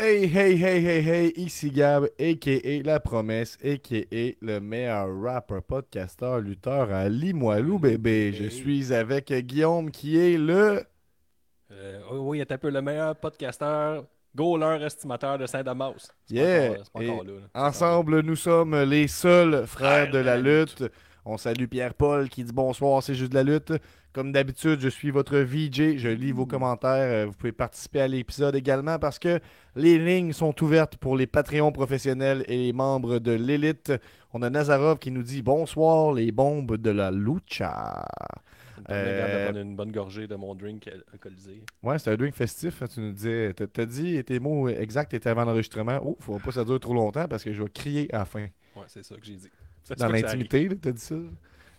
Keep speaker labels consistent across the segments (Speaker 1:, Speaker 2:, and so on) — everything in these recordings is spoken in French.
Speaker 1: Hey, hey, hey, hey, hey, ici Gab, a.k.a. La Promesse, a.k.a. le meilleur rapper, podcasteur, lutteur à Limoilou, bébé. Je suis avec Guillaume qui est le...
Speaker 2: Euh, oui, oui, il est un peu le meilleur podcasteur, goaler estimateur de Saint-Damas. Pas
Speaker 1: Yeah!
Speaker 2: encore- pas encore là,
Speaker 1: Ensemble, nous sommes les seuls frères de la lutte. On salue Pierre-Paul qui dit bonsoir, c'est juste de la lutte. Comme d'habitude, je suis votre VJ, je lis vos commentaires. Euh, Vous pouvez participer à l'épisode également parce que les lignes sont ouvertes pour les Patreons professionnels et les membres de l'élite. On a Nazarov qui nous dit bonsoir, les bombes de la lucha. Euh,
Speaker 2: prendre une bonne gorgée de mon drink al- alcoolisé.
Speaker 1: Ouais, c'est un drink festif, hein, tu nous disais. T'as- T'as dit tes mots exacts étaient avant l'enregistrement. Oh, faut pas que ça dure trop longtemps parce que je vais crier à la fin.
Speaker 2: Ouais, c'est ça que j'ai dit.
Speaker 1: Dans l'intimité, t'as dit ça.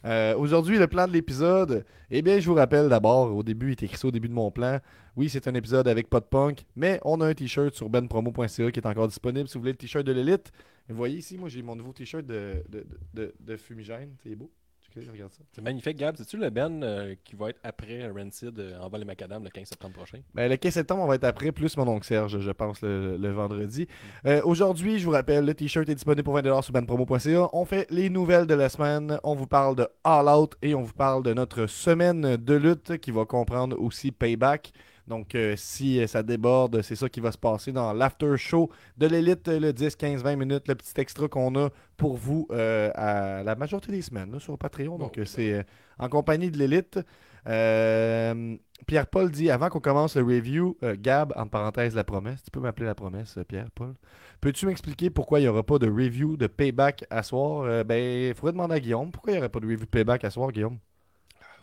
Speaker 1: Euh, Aujourd'hui, le plan de l'épisode, eh bien, je vous rappelle d'abord, au début, il est écrit ça au début de mon plan. Oui, c'est un épisode avec pas de punk, mais on a un t-shirt sur benpromo.ca qui est encore disponible si vous voulez le t-shirt de l'élite. Vous voyez ici, moi, j'ai mon nouveau t-shirt de, de, de, de fumigène. C'est beau. Tu regarde ça.
Speaker 2: C'est magnifique, Gab. C'est-tu le Ben euh, qui va être après Rancid euh, en vol et macadam le 15 septembre prochain?
Speaker 1: Ben, le 15 septembre, on va être après, plus mon oncle Serge, je pense, le, le vendredi. Euh, Aujourd'hui, je vous rappelle, le t-shirt est disponible pour 20$ sur benpromo.ca. On fait les nouvelles de la semaine. On vous parle de All Out et on vous parle de notre semaine de lutte qui va comprendre aussi Payback. Donc, euh, si euh, ça déborde, c'est ça qui va se passer dans l'after show de l'élite, le 10, 15, 20 minutes, le petit extra qu'on a pour vous euh, à la majorité des semaines là, sur Patreon. Donc, euh, c'est euh, en compagnie de l'élite. Euh, Pierre-Paul dit avant qu'on commence le review, euh, Gab, en parenthèse, la promesse. Tu peux m'appeler la promesse, euh, Pierre-Paul. Peux-tu m'expliquer pourquoi il n'y aura pas de review de payback à soir? Euh, Ben, il faudrait demander à Guillaume. Pourquoi il n'y aurait pas de review de payback à soir, Guillaume?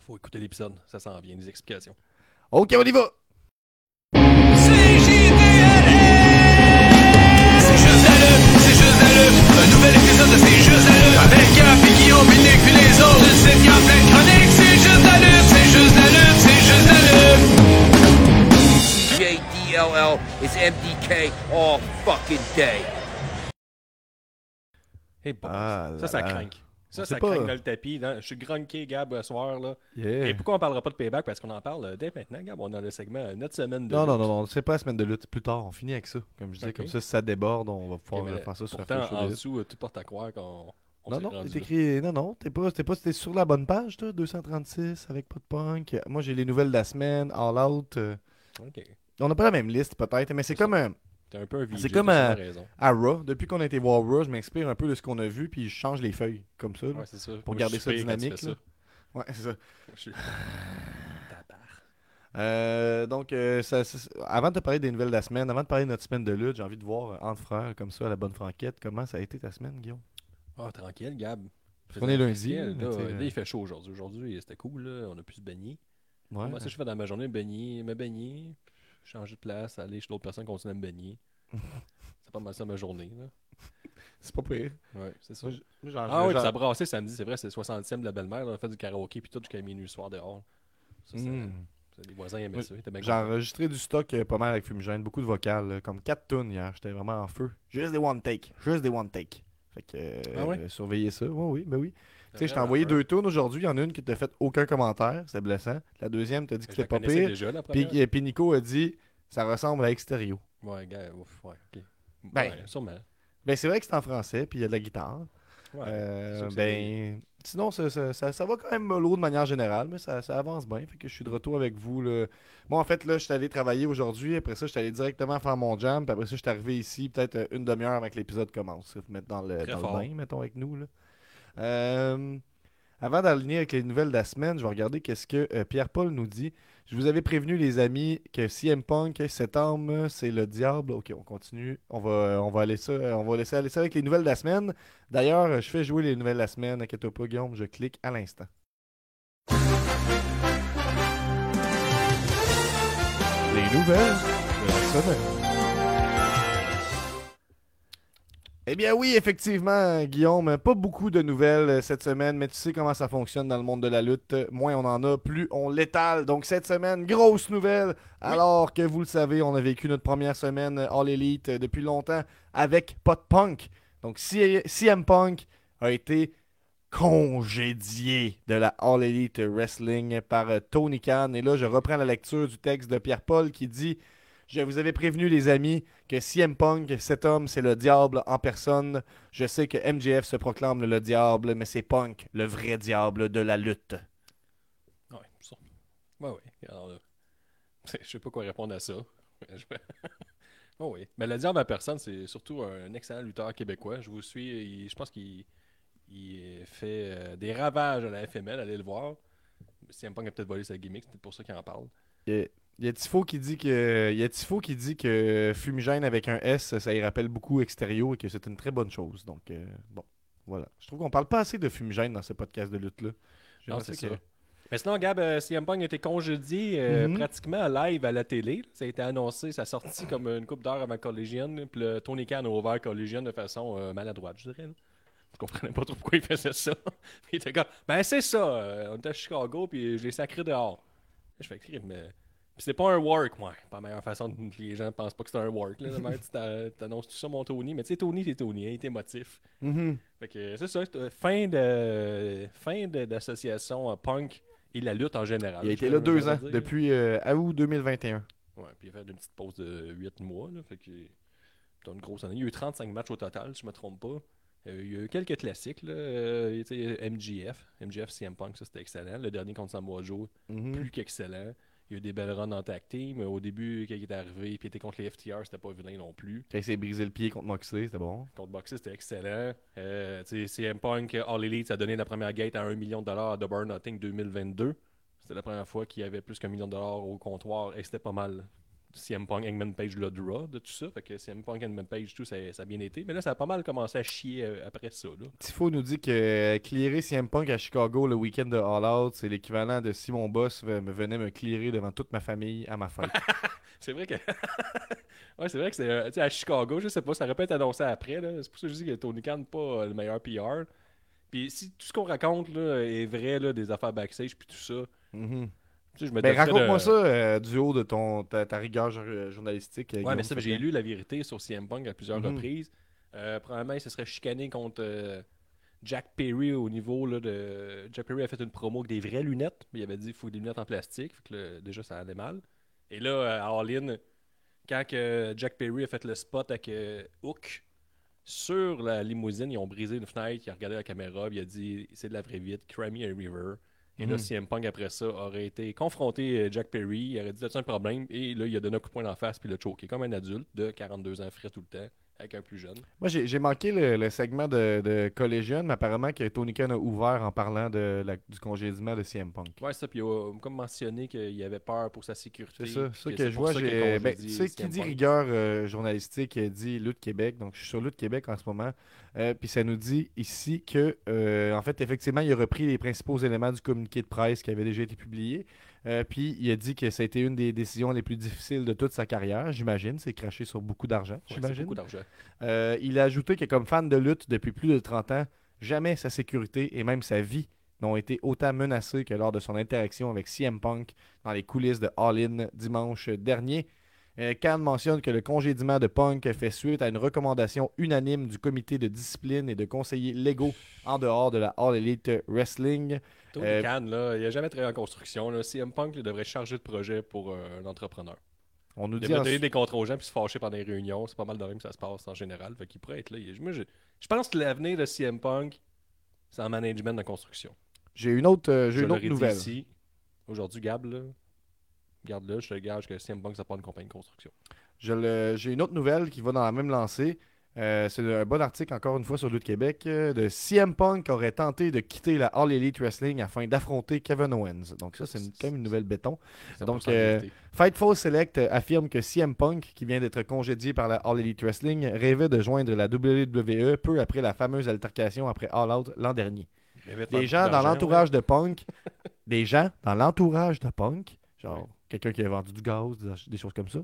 Speaker 2: Faut écouter l'épisode. Ça s'en vient, des explications.
Speaker 1: Ok, on y va
Speaker 3: MDK all fucking day.
Speaker 2: Bon,
Speaker 1: Ah
Speaker 2: ça, ça craint. Ça, ça
Speaker 1: pas.
Speaker 2: craint dans le tapis. dans- Je suis grunqué, Gab, ce soir. Là.
Speaker 1: Yeah.
Speaker 2: Et pourquoi on parlera pas de payback? Parce qu'on en parle euh, dès maintenant, Gab. On a le segment euh, Notre semaine de.
Speaker 1: Non, non,
Speaker 2: lutte.
Speaker 1: non, non, c'est pas la semaine de lutte. Plus tard, on finit avec ça. Comme je disais, comme ça, si ça déborde, on va pouvoir faire ça sur la
Speaker 2: Pourtant, en dessous, euh, tout porte à croire qu'on. on
Speaker 1: Non, non, écrit. Non, non, t'es pas, t'es pas, t'es sur la bonne page, toi, 236 avec pas de punk. Moi, j'ai les nouvelles de la semaine, All Out. euh,
Speaker 2: Ok.
Speaker 1: On n'a pas la même liste, peut-être, mais c'est comme euh,
Speaker 2: T'es un peu un
Speaker 1: C'est comme, euh,
Speaker 2: raison.
Speaker 1: à Raw. Depuis qu'on a été voir Raw, je m'inspire un peu de ce qu'on a vu, puis je change les feuilles, comme ça. là.
Speaker 2: Ouais, c'est ça.
Speaker 1: pour
Speaker 2: Moi,
Speaker 1: garder ça dynamique,
Speaker 2: ça.
Speaker 1: Ouais, c'est ça.
Speaker 2: Je.
Speaker 1: Euh, donc, euh, ça- ça- avant de te parler des nouvelles de la semaine, avant de parler de notre semaine de lutte, j'ai envie de voir euh, entre frères, comme ça, à la bonne franquette, comment ça a été ta semaine, Guillaume?
Speaker 2: Ah, tranquille, Gab.
Speaker 1: qu'on est lundi,
Speaker 2: Là,
Speaker 1: là,
Speaker 2: il fait chaud aujourd'hui. Aujourd'hui, c'était cool. Là. On a pu se baigner.
Speaker 1: Ouais.
Speaker 2: Moi, ça, je fais dans ma journée, baigner, me baigner, changer de place, aller chez d'autres personnes, continuer à me baigner. c'est pas mal ça ma journée. Là.
Speaker 1: C'est pas pire.
Speaker 2: Ouais, c'est ça.
Speaker 1: Moi, j- moi, j'en-
Speaker 2: Ah oui, ça brassait samedi, c'est vrai, c'est le 60e de la belle-mère. là, On a fait du karaoké puis tout jusqu'à minuit le soir dehors. Ça, c'est-
Speaker 1: Mm.
Speaker 2: les voisins aimaient ça. ils étaient bien
Speaker 1: J'ai
Speaker 2: contents.
Speaker 1: enregistré du stock euh, pas mal avec Fumigène, beaucoup de vocales, là, comme 4 tonnes hier. J'étais vraiment en feu. Juste des one take. Juste des one take. Fait que euh,
Speaker 2: Ah ouais?
Speaker 1: euh, surveillez ça. Oui, oui, ben oui. Tu sais, je t'ai envoyé deux tonnes aujourd'hui. Il y en a une qui t'a fait aucun commentaire. C'est blessant. La deuxième, t'as dit que c'était pas pire.
Speaker 2: déjà, la
Speaker 1: Puis, puis Nico a dit ça ressemble à Extérieur.
Speaker 2: Ouais, gars, ouf, ouais, ok.
Speaker 1: Ben,
Speaker 2: ouais, sûrement.
Speaker 1: Ben, c'est vrai que c'est en français, puis il y a de la guitare.
Speaker 2: Ouais,
Speaker 1: Euh, ben, sinon, ça, ça, ça- ça va quand même mollo de manière générale, mais ça, ça avance bien. Fait que je suis de retour avec vous. Là. Moi, en fait, là, je suis allé travailler aujourd'hui. Après ça, je suis allé directement faire mon jam. Puis après ça, je suis arrivé ici peut-être euh, une demi-heure avant que l'épisode commence. Mettre dans le,
Speaker 2: Très
Speaker 1: dans le bain, mettons, avec nous. Là. Euh, avant d'aligner avec les nouvelles de la semaine, je vais regarder qu'est-ce que euh, Pierre-Paul nous dit. Je vous avais prévenu, les amis, que CM Punk, cet homme, c'est le diable. Ok, on continue. On va, on va, aller ça, on va laisser aller ça avec les nouvelles de la semaine. D'ailleurs, je fais jouer les nouvelles de la semaine. Inquiète pas, Guillaume, je clique à l'instant. Les nouvelles de la semaine. Eh bien oui, effectivement, Guillaume, pas beaucoup de nouvelles euh, cette semaine, mais tu sais comment ça fonctionne dans le monde de la lutte. Moins on en a, plus on l'étale. Donc cette semaine, grosse nouvelle, alors que vous le savez, on a vécu notre première semaine euh, All Elite euh, depuis longtemps avec pas de punk. Donc CM Punk a été congédié de la All Elite Wrestling par Tony Khan. Et là, je reprends la lecture du texte de Pierre-Paul qui dit Je vous avais prévenu, les amis, que CM Punk, cet homme, c'est le diable en personne. Je sais que MJF se proclame le diable, mais c'est Punk, le vrai diable de la lutte.
Speaker 2: Ouais, ça. Ouais, ouais. Alors, là, je sais pas quoi répondre à ça. Je- oh oui. Mais le diable à personne, c'est surtout un excellent lutteur québécois. Je vous suis. il- je pense qu'il il fait euh, des ravages à la FML. Allez le voir. CM Punk a peut-être volé sa gimmick. C'est peut-être pour ça qu'il en parle.
Speaker 1: Y a Tifo qui dit que il y a Tifo qui dit que Fumigène avec un S, ça y rappelle beaucoup Extérieur et que c'est une très bonne chose. Donc euh, bon, voilà. Je trouve qu'on parle pas assez de Fumigène dans ce podcast de lutte là.
Speaker 2: Non, c'est ça. Mais sinon, Gab, euh, CM Punk a été congédié euh,
Speaker 1: Mhm.
Speaker 2: pratiquement live à la télé. Ça a été annoncé, ça a sorti comme une coupe d'heure avant Collegian. Puis le Tony Khan a ouvert Collegian de façon euh, maladroite, je dirais. là. Je comprenais pas trop pourquoi il faisait ça. Il était comme, ben c'est ça, on était à Chicago, puis je l'ai sacré dehors. Je fais mais. Puis c'est pas un work, moi. Pas la meilleure façon que les gens pensent pas que c'est un work. Là, tu t'a- t'annonces tout ça, mon Tony. Mais tu sais, Tony, c'est Tony, hein, il est émotif.
Speaker 1: Mhm.
Speaker 2: Fait que c'est ça, c'est, euh, fin de fin de- d'association euh, punk et la lutte en général.
Speaker 1: Il a été là deux ans,
Speaker 2: dire.
Speaker 1: depuis euh, août 2021.
Speaker 2: Ouais, puis il a fait une petite pause de 8 mois. Là, fait que c'est une grosse année. Il y a eu 35 matchs au total, si je me trompe pas. Euh, il y a eu quelques classiques, là. euh, MGF, MGF CM Punk, ça c'était excellent. Le dernier contre Samoa Joe,
Speaker 1: Mhm.
Speaker 2: plus qu'excellent. Il y a eu des belles runs en tag team. Au début, quand il est arrivé, puis il était contre les FTR, c'était pas vilain non plus.
Speaker 1: Quand il s'est brisé le pied contre Moxley, c'était bon.
Speaker 2: Contre Boxer, c'était excellent. Euh, CM Punk, All Elite, ça a donné la première gate à 1 million de dollars à Double or Nothing 2022. C'était la première fois qu'il y avait plus qu'un million de dollars au comptoir et c'était pas mal. CM Punk, Hangman Page, le draw de tout ça. Fait que CM Punk, Hangman Page, tout, ça, ça a bien été. Mais là, ça a pas mal commencé à chier euh, après ça. Là.
Speaker 1: Tifo nous dit que euh, clearer CM Punk à Chicago le week-end de All Out, c'est l'équivalent de si mon boss me venait me clearer devant toute ma famille à ma fête.
Speaker 2: C'est vrai que. ouais, c'est vrai que c'est euh, à Chicago, je sais pas, ça aurait pu être annoncé après. là. C'est pour ça que je dis que Tony Khan n'est pas le meilleur PR. Puis si tout ce qu'on raconte là, est vrai, là, des affaires backstage, puis tout ça.
Speaker 1: Mhm.
Speaker 2: Tu sais, je me
Speaker 1: Ben, raconte-moi
Speaker 2: de-
Speaker 1: ça euh, du haut de ton, ta, ta rigueur jour- journalistique. euh, Guillaume
Speaker 2: mais ça, j'ai lu la vérité sur CM Punk à plusieurs
Speaker 1: Mhm.
Speaker 2: reprises. Euh, premièrement, il se serait chicané contre euh, Jack Perry au niveau là, de. Jack Perry a fait une promo avec des vraies lunettes, il avait dit qu'il faut des lunettes en plastique. Fait que là, déjà, ça allait mal. Et là, à All In, quand Jack Perry a fait le spot avec Hook sur la limousine, ils ont brisé une fenêtre, il a regardé la caméra, puis il a dit c'est de la vraie vite, cry me a river. Et là,
Speaker 1: Mhm.
Speaker 2: CM Punk, après ça, aurait été confronté euh, Jack Perry. Il aurait dit As-tu un problème Et là, il a donné un coup de poing en face, puis il l'a choqué comme un adulte de 42 ans, frais tout le temps, avec un plus jeune.
Speaker 1: Moi, j'ai manqué le, le segment de, de Collegian, mais apparemment que Tony Khan a ouvert en parlant de la- du congédiement de CM Punk.
Speaker 2: Ouais, ça, puis il a comme mentionné qu'il avait peur pour sa sécurité.
Speaker 1: C'est ça, ça que, je vois. j'ai- ben,
Speaker 2: congédié
Speaker 1: tu sais, qui dit
Speaker 2: Punk.
Speaker 1: rigueur euh, journalistique euh, dit Lutte Québec. Donc, je suis sur Lutte Québec en ce moment. Euh, Puis ça nous dit ici que, euh, en fait, effectivement, il a repris les principaux éléments du communiqué de presse qui avait déjà été publié. Euh, puis il a dit que ça a été une des décisions les plus difficiles de toute sa carrière, j'imagine. C'est craché sur beaucoup d'argent,
Speaker 2: Ouais,
Speaker 1: j'imagine.
Speaker 2: beaucoup d'argent.
Speaker 1: Euh, il a ajouté que comme fan de lutte depuis plus de 30 ans, jamais sa sécurité et même sa vie n'ont été autant menacées que lors de son interaction avec CM Punk dans les coulisses de All In dimanche dernier. Euh, Khan mentionne que le congédiement de Punk fait suite à une recommandation unanime du comité de discipline et de conseillers légaux en dehors de la All Elite Wrestling.
Speaker 2: Tony
Speaker 1: Euh,
Speaker 2: Khan, là, il a jamais travaillé en construction. Là. CM Punk il devrait charger de projet pour euh, un entrepreneur.
Speaker 1: On nous
Speaker 2: Il
Speaker 1: dit
Speaker 2: devrait donner des contrats aux gens puis se fâcher pendant les réunions. C'est pas mal de même que ça se passe en général. Fait qu'il pourrait être là. Il- moi, je, je pense que l'avenir de CM Punk, c'est en management de construction.
Speaker 1: j'ai une autre, euh, j'ai
Speaker 2: Je
Speaker 1: une autre nouvelle.
Speaker 2: Aujourd'hui, Gab, là, garde-le, je te gage que CM Punk, ça pas une compagnie de construction.
Speaker 1: J'ai une autre nouvelle qui va dans la même lancée. Euh, c'est un bon article, encore une fois, sur Lutte Québec, euh, de CM Punk aurait tenté de quitter la All Elite Wrestling afin d'affronter Kevin Owens. Donc ça, c'est quand même une nouvelle béton. Donc,
Speaker 2: 100%
Speaker 1: euh. Fightful Select euh, affirme que CM Punk, qui vient d'être congédié par la All Elite Wrestling, rêvait de joindre la WWE peu après la fameuse altercation après All Out l'an dernier. Des gens dans l'entourage de Punk, des gens dans l'entourage de Punk, genre quelqu'un qui a vendu du gaz, des- choses comme ça,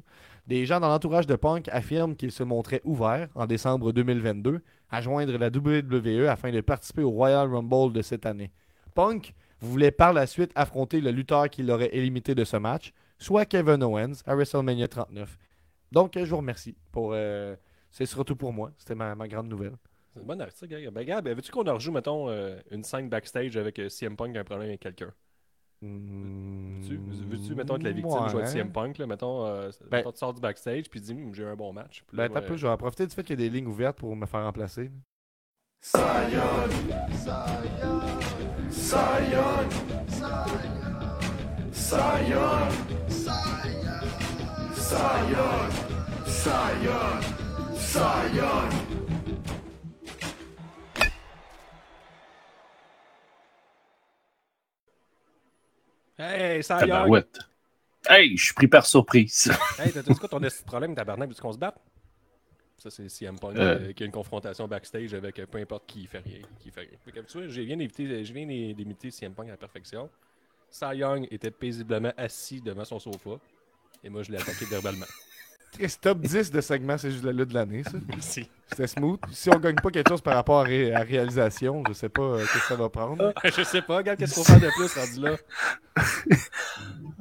Speaker 1: des gens dans l'entourage de Punk affirment qu'il se montrait ouvert en décembre 2022 à joindre la WWE afin de participer au Royal Rumble de cette année. Punk voulait par la suite affronter le lutteur qui l'aurait élimité de ce match, soit Kevin Owens à WrestleMania 39. Donc, je vous remercie pour. euh, c'est surtout pour moi. C'était ma, ma grande nouvelle.
Speaker 2: C'est une bonne article, Gab. Ben, Gab, veux-tu qu'on en rejoue, mettons, euh, une scène backstage avec euh, CM Punk a un problème avec quelqu'un? Veux-tu, veux-tu, mettons, être la victime, je vais être
Speaker 1: ouais.
Speaker 2: CM Punk, là, mettons, euh,
Speaker 1: Ben-
Speaker 2: mettons, tu sors du backstage, puis dis, j'ai eu un bon match. Puis là,
Speaker 1: Ben, t'as
Speaker 2: ouais,
Speaker 1: peu, je vais en profiter du fait qu'il y a des lignes ouvertes pour me faire remplacer.
Speaker 2: Hey, ça y est!
Speaker 4: Tabarouette. Hey, je suis pris par surprise.
Speaker 2: Hey, t'as dit quoi ton problème, tabarnak, vu qu'on se bat? Ça, c'est CM Punk
Speaker 4: Euh.
Speaker 2: qui a une confrontation backstage avec euh, peu importe qui fait rien. Qui fait rien. Que, tu vois, je viens je d'imiter CM Punk à la perfection. Cy Young était paisiblement assis devant son sofa. Et moi, je l'ai attaqué verbalement.
Speaker 1: Chris, top 10 de segments, c'est juste la lutte de l'année, ça.
Speaker 2: Merci.
Speaker 1: C'était smooth. Si on gagne pas quelque chose par rapport à, ré- à réalisation, je sais pas euh, qu'est-ce que ça va prendre.
Speaker 2: je sais pas, regarde, qu'est-ce qu'on fait de plus rendu là?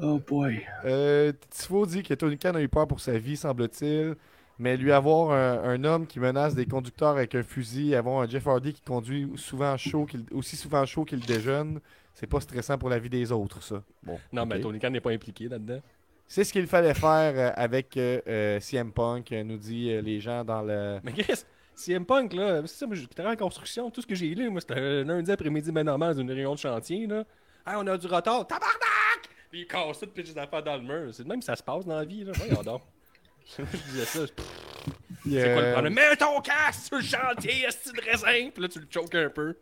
Speaker 4: Oh boy.
Speaker 1: Euh, Tifo dit que Tony Khan a eu peur pour sa vie, semble-t-il. Mais lui avoir un, un homme qui menace des conducteurs avec un fusil, avoir un Jeff Hardy qui conduit souvent chaud qu'il- aussi souvent chaud qu'il déjeune, c'est pas stressant pour la vie des autres, ça. Bon.
Speaker 2: Non, mais. Tony Khan n'est pas impliqué là-dedans.
Speaker 1: C'est ce qu'il fallait faire euh, avec euh, euh, CM Punk, euh, nous dit les gens dans le.
Speaker 2: Mais Chris, CM Punk, là, c'est ça, moi, j'étais en construction, tout ce que j'ai lu, moi, c'était un lundi après-midi, ben normal, dans une réunion de chantier, là. Hey, on a du retard, tabarnak! Puis il casse tout, puis des affaires dans le mur. C'est de même que ça se passe dans la vie, là. Voyons donc. je disais ça, je- c'est quoi le problème? Mets ton casque sur le chantier, est de raisin! Puis là, tu le choques un peu.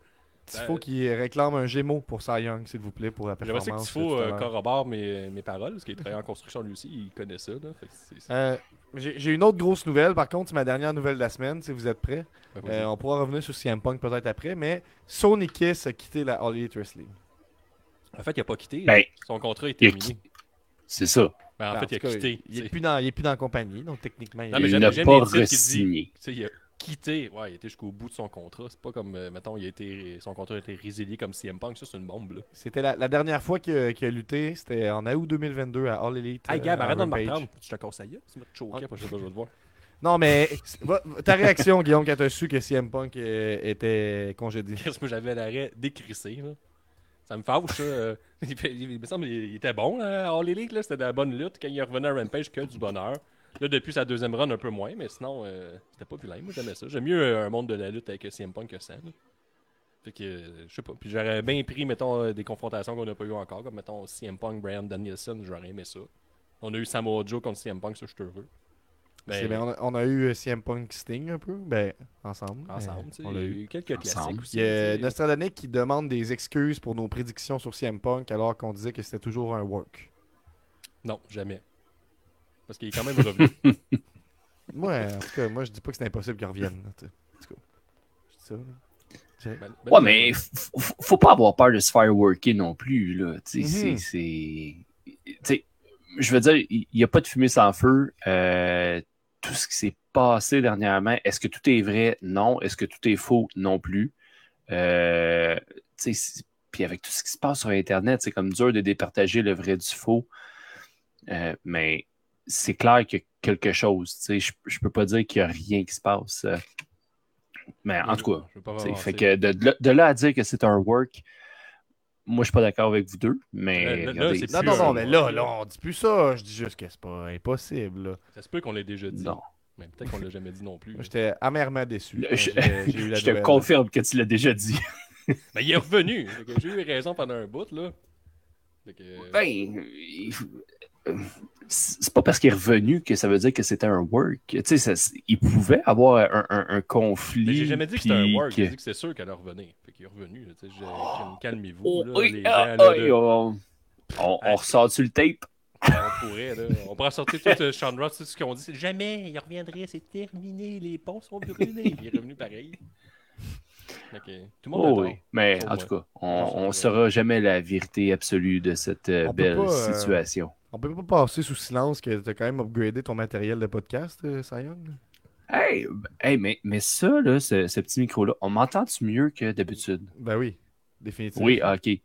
Speaker 1: Tifo qui réclame un Gémeaux pour Cy Young, s'il vous plaît, pour la
Speaker 2: J'aimerais
Speaker 1: performance.
Speaker 2: ça que Tifo euh, corrobore mes, mes paroles, parce qu'il travaille en construction lui aussi, il connaît ça,
Speaker 1: Euh, J'ai une autre grosse nouvelle, par contre, c'est ma dernière nouvelle de la semaine, si vous êtes prêts.
Speaker 2: Ouais, vas-y.
Speaker 1: Euh, on pourra revenir sur CM Punk peut-être après, mais Sony Kiss a quitté la All Elite Wrestling.
Speaker 2: En fait, il a pas quitté.
Speaker 4: Ben,
Speaker 2: Son contrat est terminé.
Speaker 4: C'est ça.
Speaker 2: Ben, en
Speaker 1: Ben,
Speaker 2: fait, il a
Speaker 1: cas,
Speaker 2: quitté.
Speaker 1: Il, il est
Speaker 2: tu
Speaker 1: plus dans, il est plus dans la compagnie, donc techniquement, il
Speaker 2: Non, mais
Speaker 4: il n'a pas re-signé.
Speaker 2: Quitté. Ouais, il était jusqu'au bout de son contrat. C'est pas comme, euh, mettons, il a été, son contrat a été résilié comme CM Punk. Ça, c'est une bombe, là.
Speaker 1: C'était la, la dernière fois qu'il a, qu'il a lutté, c'était en août 2022 à All Elite.
Speaker 2: Hey,
Speaker 1: euh,
Speaker 2: Gab,
Speaker 1: à
Speaker 2: arrête de me. Tu te casses ça Tu te choquer, je vais te voir.
Speaker 1: Non, mais ta réaction, Guillaume, quand tu as su que CM Punk euh, était congédié?
Speaker 2: Qu'est-ce que j'avais l'arrêt décrissé, là. Ça me fâche, ça. euh, il, fait- il- il me semble qu'il était bon, là, à All Elite, là. C'était de la bonne lutte. Quand il revenait à Rampage, que du bonheur. Là, depuis sa deuxième run, un peu moins, mais sinon, euh, c'était pas vilain. Moi, j'aimais ça. J'aime mieux euh, un monde de la lutte avec CM Punk que ça, là. Fait que, euh, je sais pas. Puis j'aurais bien pris, mettons, euh, des confrontations qu'on n'a pas eu encore, comme, mettons, CM Punk, Brian Danielson, j'aurais aimé ça. On a eu Samoa Joe contre CM Punk, ça, je suis heureux. Ben,
Speaker 1: ben, on, a, on a eu CM Punk Sting un peu, ben, ensemble.
Speaker 2: ensemble,
Speaker 1: mais
Speaker 2: tu sais.
Speaker 1: On
Speaker 2: Il
Speaker 1: l'a
Speaker 2: y a
Speaker 1: eu.
Speaker 2: quelques classiques aussi.
Speaker 1: Il y a. Nostradanic qui demande des excuses pour nos prédictions sur CM Punk alors qu'on disait que c'était toujours un work.
Speaker 2: Non, jamais. Parce qu'il est quand même revenu.
Speaker 1: Moi, en tout cas, moi je dis pas que c'est impossible qu'il revienne. là, tu sais. En tout cas, je dis ça. là.
Speaker 2: Ben- ben,
Speaker 4: Ouais, mais faut pas avoir peur de se faire worker non plus. Là. Tu sais, c'est- c'est. tu sais, Je veux dire, il n'y a pas de fumée sans feu. Euh, tout ce qui s'est passé dernièrement, est-ce que tout est vrai? Non. Est-ce que tout est faux? Non plus. Euh, tu sais, c'est- puis avec tout ce qui se passe sur Internet, c'est comme dur de départager le vrai du faux. Euh, mais c'est clair qu'il y a quelque chose. tu sais, Je ne peux pas dire qu'il n'y a rien qui se passe. euh. Mais en tout cas,
Speaker 2: je
Speaker 4: fait que de, de là- de là à dire que c'est un work, moi je suis pas d'accord avec vous deux, mais
Speaker 2: Là, là, là,
Speaker 4: regardez,
Speaker 2: c'est
Speaker 1: Non, non, non, mais là,
Speaker 2: là.
Speaker 1: là, on dit plus ça. Je dis juste que c'est pas impossible. Là.
Speaker 2: Ça se peut qu'on l'ait déjà dit.
Speaker 4: non.
Speaker 2: Mais peut-être qu'on l'a jamais dit non plus.
Speaker 1: J'étais amèrement déçu.
Speaker 4: Je,
Speaker 1: j'ai- j'ai eu la
Speaker 4: je te confirme que tu l'as déjà dit.
Speaker 2: Mais il est revenu. J'ai eu raison pendant un bout, là. Que-
Speaker 4: Ben, il- euh, c'est pas parce qu'il est revenu que ça veut dire que c'était un work. Tu sais, ça- il pouvait avoir un, un- un conflit.
Speaker 2: Mais j'ai jamais dit que c'était un work. J'ai dit que c'est sûr qu'elle revenir. Fait qu'il est revenu.
Speaker 4: Oh.
Speaker 2: Calmez-vous.
Speaker 4: Oh, oui, ah, ah,
Speaker 2: de-
Speaker 4: on, on, on ressort-tu le tape?
Speaker 2: On pourrait, là. On pourrait sortir tout euh, Sean Ross, tout ce qu'on dit. c'est Jamais, il reviendrait, c'est terminé, les ponts sont brûlés. il est revenu pareil. Tout le monde
Speaker 4: Oh, oui. Mais en tout cas, on,
Speaker 2: je-
Speaker 4: saura jamais la vérité absolue de cette euh, belle
Speaker 1: pas, euh,
Speaker 4: situation.
Speaker 1: On peut pas passer sous silence que tu as quand même upgradé ton matériel de podcast, euh, Young?
Speaker 4: Hey, hey, mais, mais ça, là, ce, ce petit micro-là, on m'entend-tu mieux que d'habitude?
Speaker 1: Ben oui, définitivement.
Speaker 4: Oui, ok.